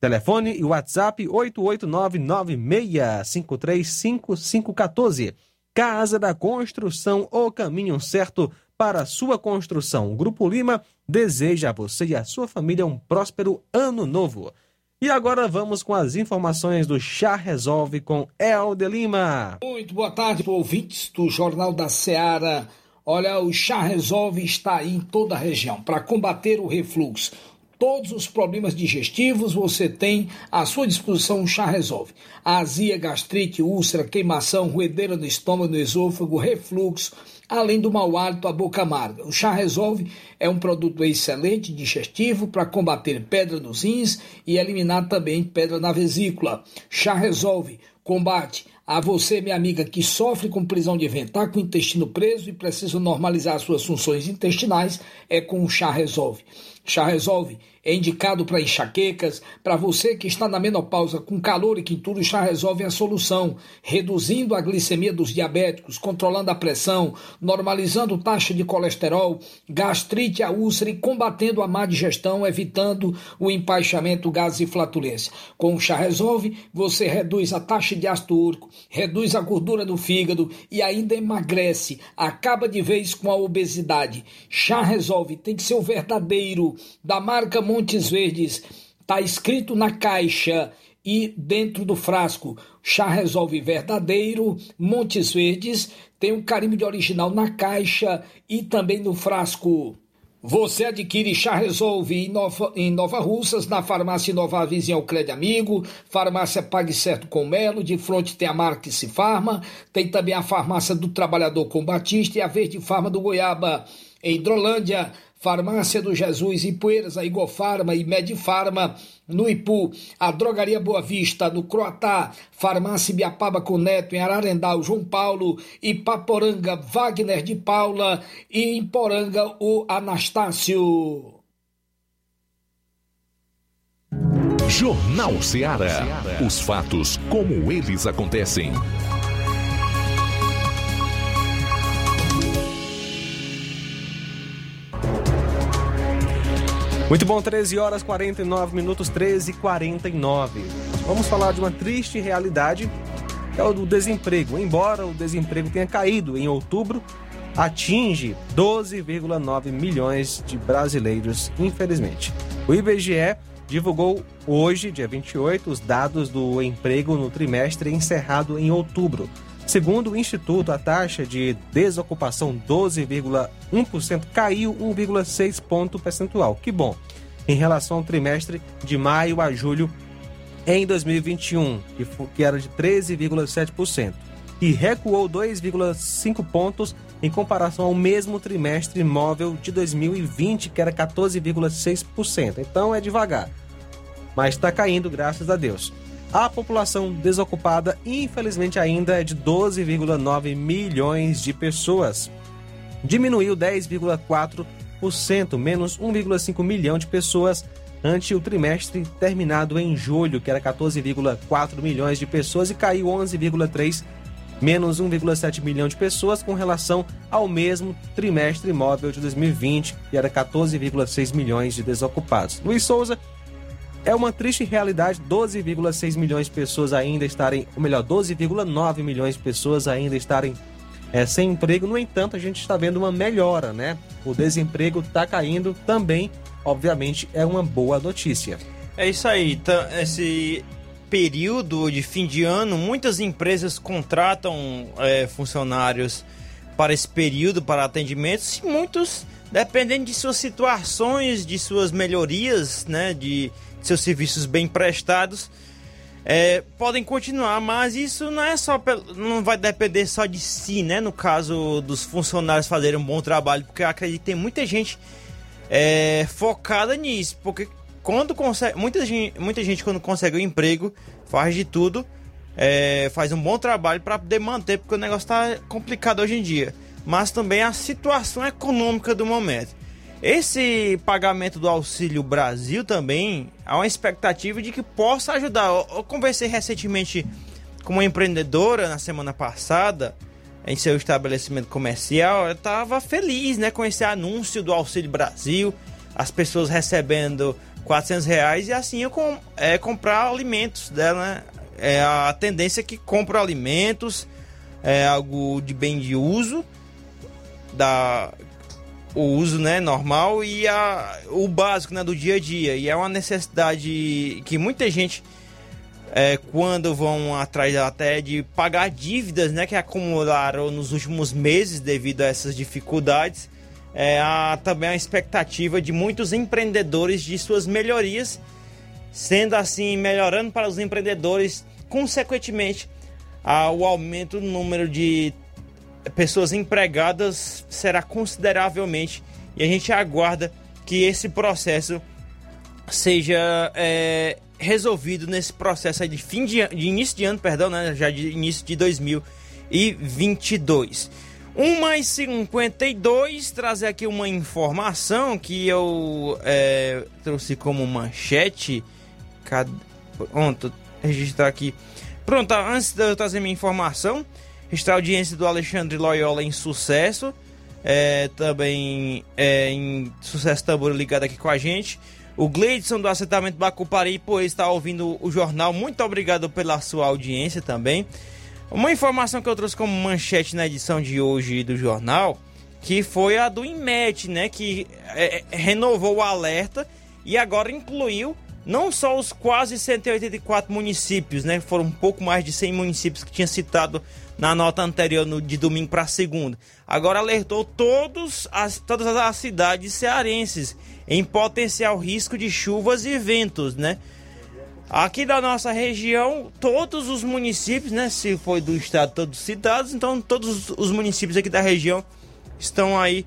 Telefone e WhatsApp 889-9653-5514. Casa da Construção, o caminho certo para sua construção. O Grupo Lima deseja a você e a sua família um próspero ano novo. E agora vamos com as informações do Chá Resolve com El de Lima. Muito boa tarde, ouvintes do Jornal da Seara. Olha, o Chá Resolve está aí em toda a região para combater o refluxo. Todos os problemas digestivos você tem à sua disposição o chá resolve. Azia, gastrite, úlcera, queimação, ruedeira no estômago, no esôfago, refluxo, além do mau hálito, a boca amarga. O chá resolve é um produto excelente digestivo para combater pedra nos rins e eliminar também pedra na vesícula. Chá resolve combate a você, minha amiga, que sofre com prisão de ventre, está com o intestino preso e precisa normalizar suas funções intestinais, é com o chá resolve. Chá Resolve é indicado para enxaquecas, para você que está na menopausa com calor e quintura, Chá Resolve a solução, reduzindo a glicemia dos diabéticos, controlando a pressão, normalizando taxa de colesterol, gastrite, a úlcera e combatendo a má digestão, evitando o empaixamento, gases e flatulência. Com o Chá Resolve, você reduz a taxa de ácido úrico, reduz a gordura do fígado e ainda emagrece, acaba de vez com a obesidade. Chá Resolve tem que ser o verdadeiro da marca Montes Verdes. Está escrito na caixa e dentro do frasco. Chá Resolve Verdadeiro, Montes Verdes. Tem um carimbo de original na caixa e também no frasco. Você adquire Chá Resolve em Nova, em Nova Russas, na farmácia Nova Vizinha Crédito Amigo, farmácia Pague Certo com Melo, de frente tem a marca Se Farma, tem também a farmácia do Trabalhador com Batista e a Verde Farma do Goiaba. Em Hidrolândia, Farmácia do Jesus, Ipueiras, a Igofarma e Medifarma, no Ipu, a Drogaria Boa Vista, no Croatá, Farmácia Biapaba com Neto, em Ararendal, João Paulo, e Paporanga, Wagner de Paula, e em Poranga, o Anastácio. Jornal Ceará. Os fatos como eles acontecem. Muito bom, 13 horas 49 minutos, 13 e 49. Vamos falar de uma triste realidade, que é o do desemprego. Embora o desemprego tenha caído em outubro, atinge 12,9 milhões de brasileiros, infelizmente. O IBGE divulgou hoje, dia 28, os dados do emprego no trimestre encerrado em outubro. Segundo o Instituto, a taxa de desocupação 12,1% caiu 1,6 ponto percentual. Que bom. Em relação ao trimestre de maio a julho em 2021, que, era de 13,7%, e recuou 2,5 pontos em comparação ao mesmo trimestre móvel de 2020, que era 14,6%. Então é devagar, mas está caindo, graças a Deus. A população desocupada, infelizmente, ainda é de 12,9 milhões de pessoas. Diminuiu 10,4%, menos 1,5 milhão de pessoas ante o trimestre terminado em julho, que era 14,4 milhões de pessoas, e caiu 11,3%, menos 1,7 milhão de pessoas com relação ao mesmo trimestre móvel de 2020, que era 14,6 milhões de desocupados. Luiz Souza é uma triste realidade, 12,6 milhões de pessoas ainda estarem, ou melhor, 12,9 milhões de pessoas ainda estarem é, sem emprego. No entanto, a gente está vendo uma melhora, né? O desemprego está caindo também, obviamente, é uma boa notícia. É isso aí. Então, esse período de fim de ano, muitas empresas contratam é, funcionários para esse período, para atendimentos, e muitos, dependendo de suas situações, de suas melhorias, né, de seus serviços bem prestados, é, podem continuar, mas isso não é só não vai depender só de si, né? No caso dos funcionários fazerem um bom trabalho, porque eu acredito que tem muita gente é, focada nisso, porque quando consegue, muita gente, muita gente quando consegue um emprego faz de tudo, é, faz um bom trabalho para poder manter, porque o negócio está complicado hoje em dia. Mas também a situação econômica do momento. Esse pagamento do Auxílio Brasil também há uma expectativa de que possa ajudar. Eu, conversei recentemente com uma empreendedora na semana passada em seu estabelecimento comercial. Eu estava feliz né, com esse anúncio do Auxílio Brasil, as pessoas recebendo 400 reais e assim eu com, é, comprar alimentos dela. Né? É a tendência é que compro alimentos, é algo de bem de uso da o uso né, normal e a, o básico né, do dia a dia. E é uma necessidade que muita gente, é, quando vão atrás até de pagar dívidas né, que acumularam nos últimos meses devido a essas dificuldades, é, há também a expectativa de muitos empreendedores de suas melhorias, sendo assim, melhorando para os empreendedores, consequentemente, o aumento do número de pessoas empregadas será consideravelmente e a gente aguarda que esse processo seja é, resolvido nesse processo de fim de, de, início de ano, perdão, né, já de início de 2022. 1 mais 52, trazer aqui uma informação que eu é, trouxe como manchete. Cadê? Pronto, registrar aqui. Pronto, antes de eu trazer minha informação, Está a audiência do Alexandre Loyola em sucesso. É, também é, em sucesso tambor ligado aqui com a gente. O Gleidson do assentamento Bacupari, pois está ouvindo o jornal. Muito obrigado pela sua audiência também. Uma informação que eu trouxe como manchete na edição de hoje do jornal, que foi a do IMET, né? Que é, renovou o alerta e agora incluiu não só os quase 184 municípios, né? Foram um pouco mais de 100 municípios que tinha citado na nota anterior no, de domingo para segunda. Agora alertou todos as, todas as cidades cearenses em potencial risco de chuvas e ventos, né? Aqui da nossa região, todos os municípios, né? Se foi do estado todos citados, então todos os municípios aqui da região estão aí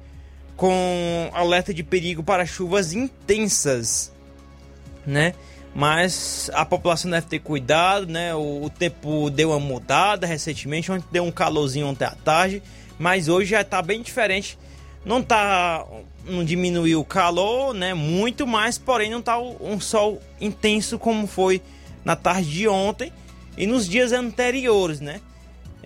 com alerta de perigo para chuvas intensas, né? mas a população deve ter cuidado, né? O, o, tempo deu uma mudada recentemente, ontem deu um calorzinho ontem à tarde, mas hoje já está bem diferente. Não tá não diminuiu o calor, né? Muito mais, porém não tá um sol intenso como foi na tarde de ontem e nos dias anteriores, né?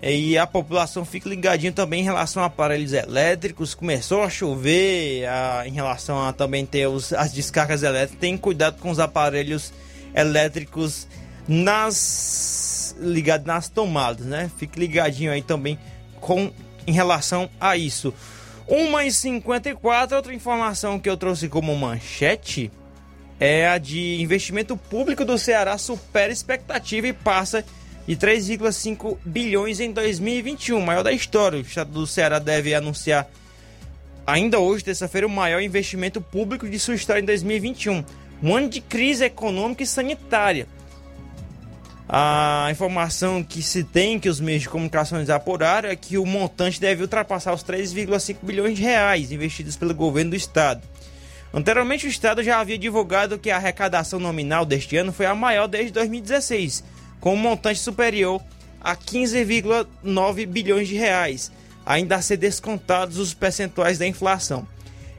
E a população fica ligadinha também em relação a aparelhos elétricos. Começou a chover, a, em relação a também ter os, as descargas elétricas. Tem cuidado com os aparelhos elétricos nas ligados nas tomadas, né? Fique ligadinho aí também com em relação a isso. 1h54, outra informação que eu trouxe como manchete é a de investimento público do Ceará supera expectativa e passa de 3,5 bilhões em 2021, maior da história. O estado do Ceará deve anunciar ainda hoje, terça-feira, o maior investimento público de sua história em 2021. Um ano de crise econômica e sanitária. A informação que se tem, que os meios de comunicação apuraram, é que o montante deve ultrapassar os 3,5 bilhões de reais investidos pelo governo do estado. Anteriormente, o estado já havia divulgado que a arrecadação nominal deste ano foi a maior desde 2016, com um montante superior a 15,9 bilhões de reais, ainda a ser descontados os percentuais da inflação.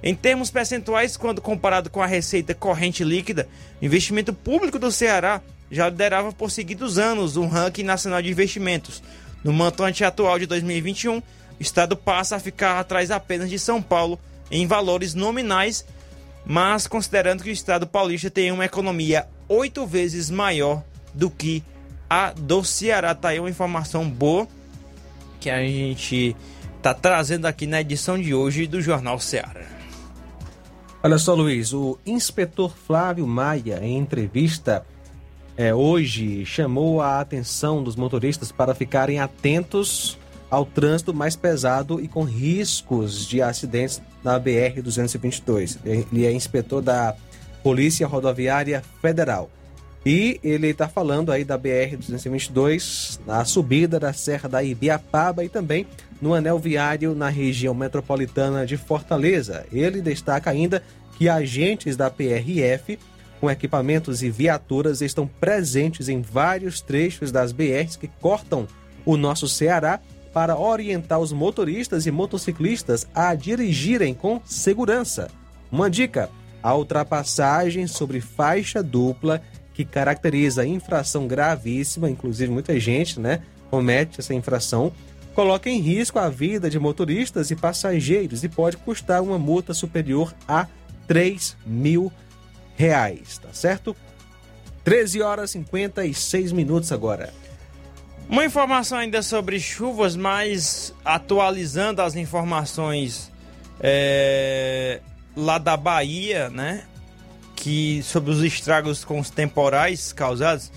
Em termos percentuais, quando comparado com a receita corrente líquida, o investimento público do Ceará já liderava por seguidos anos o ranking nacional de investimentos. No montante atual de 2021, o estado passa a ficar atrás apenas de São Paulo em valores nominais, mas considerando que o estado paulista tem uma economia oito vezes maior do que a do Ceará. Tá aí uma informação boa que a gente tá trazendo aqui na edição de hoje do Jornal Ceará. Olha só, Luiz, o inspetor Flávio Maia, em entrevista é, hoje, chamou a atenção dos motoristas para ficarem atentos ao trânsito mais pesado e com riscos de acidentes na BR-222. Ele é inspetor da Polícia Rodoviária Federal. E ele está falando aí da BR-222, na subida da Serra da Ibiapaba e também no anel viário na região metropolitana de Fortaleza. Ele destaca ainda que agentes da PRF com equipamentos e viaturas estão presentes em vários trechos das BRs que cortam o nosso Ceará para orientar os motoristas e motociclistas a dirigirem com segurança. Uma dica: a ultrapassagem sobre faixa dupla que caracteriza infração gravíssima, inclusive muita gente né, comete essa infração, coloca em risco a vida de motoristas e passageiros e pode custar uma multa superior a 3 mil reais, tá certo? 13 horas e 56 minutos agora. Uma informação ainda sobre chuvas, mas atualizando as informações é, lá da Bahia, né? Que sobre os estragos com os temporais causados,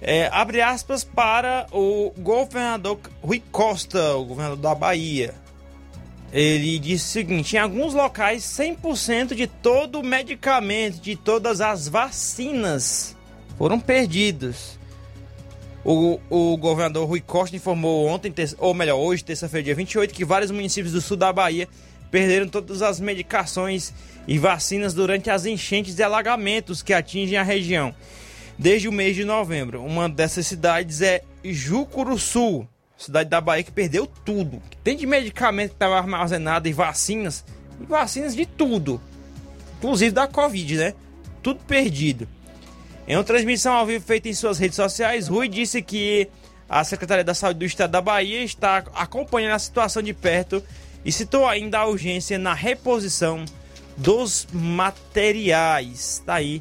é, abre aspas para o governador Rui Costa, o governador da Bahia. Ele disse o seguinte: em alguns locais, 100% de todo o medicamento, de todas as vacinas foram perdidos. O, o governador Rui Costa informou ontem, ou melhor, hoje, terça-feira, dia 28, que vários municípios do sul da Bahia perderam todas as medicações e vacinas durante as enchentes e alagamentos que atingem a região desde o mês de novembro. Uma dessas cidades é Jucuruçu, cidade da Bahia que perdeu tudo. Tem de medicamento que estava armazenado e vacinas, e vacinas de tudo, inclusive da Covid, né? Tudo perdido. Em uma transmissão ao vivo feita em suas redes sociais, Rui disse que a Secretaria da Saúde do Estado da Bahia está acompanhando a situação de perto e citou ainda a urgência na reposição dos materiais. Tá aí.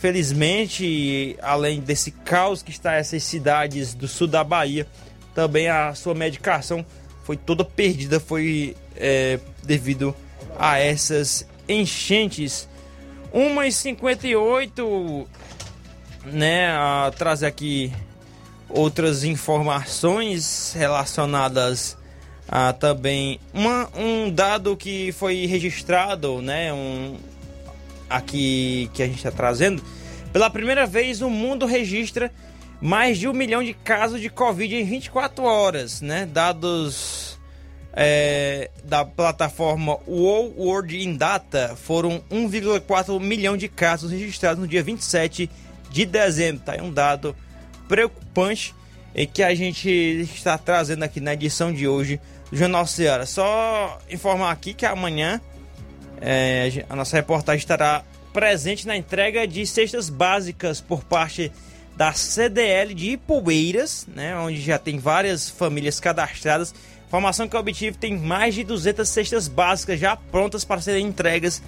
Felizmente, além desse caos que está essas cidades do sul da Bahia, também a sua medicação foi toda perdida, foi é, devido a essas enchentes. 1h58, né? A trazer aqui outras informações relacionadas ah, também uma, um dado que foi registrado, né, um, aqui que a gente está trazendo. Pela primeira vez, o mundo registra mais de um milhão de casos de Covid em 24 horas, né? Dados é, da plataforma World in Data foram 1,4 milhão de casos registrados no dia 27 de dezembro. Tá aí um dado preocupante e que a gente está trazendo aqui na edição de hoje Jornal Ceará. Só informar aqui que amanhã é, a nossa reportagem estará presente na entrega de cestas básicas por parte da CDL de Ipueiras, né, onde já tem várias famílias cadastradas. Informação que eu obtive tem mais de 200 cestas básicas já prontas para serem entregas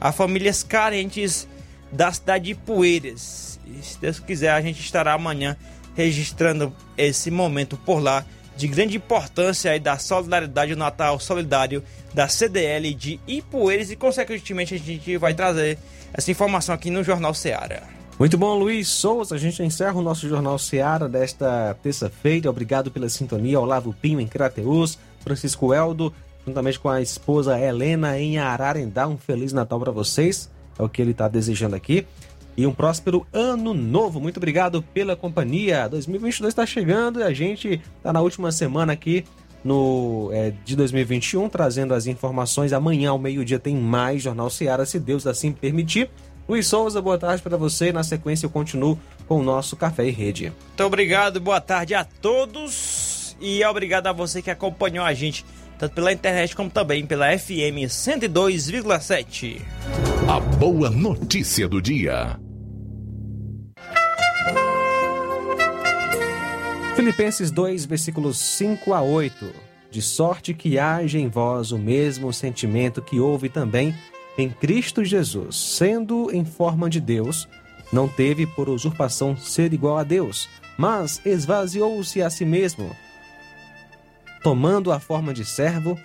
a famílias carentes da cidade de Ipueiras. E se Deus quiser, a gente estará amanhã registrando esse momento por lá de grande importância aí da solidariedade, o Natal solidário da CDL de Ipueiras e consequentemente a gente vai trazer essa informação aqui no Jornal Ceará. Muito bom, Luiz Souza. A gente encerra o nosso Jornal Seara desta terça-feira. Obrigado pela sintonia. Olavo Pinho em Crateus, Francisco Eldo, juntamente com a esposa Helena em Ararendá. Um Feliz Natal para vocês. É o que ele está desejando aqui. E um próspero ano novo. Muito obrigado pela companhia. 2022 está chegando e a gente está na última semana aqui no é, de 2021, trazendo as informações. Amanhã, ao meio-dia, tem mais Jornal Seara, se Deus assim permitir. Luiz Souza, boa tarde para você. Na sequência, eu continuo com o nosso Café e Rede. Muito obrigado, boa tarde a todos e obrigado a você que acompanhou a gente, tanto pela internet como também pela FM 102,7. A boa notícia do dia. Filipenses 2, versículos 5 a 8. De sorte que haja em vós o mesmo sentimento que houve também em Cristo Jesus, sendo em forma de Deus, não teve por usurpação ser igual a Deus, mas esvaziou-se a si mesmo, tomando a forma de servo,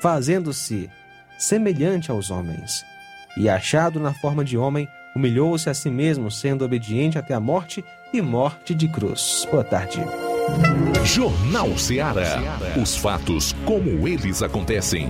fazendo-se semelhante aos homens. E achado na forma de homem, humilhou-se a si mesmo, sendo obediente até a morte e morte de cruz. Boa tarde. Jornal Ceará. Os fatos como eles acontecem.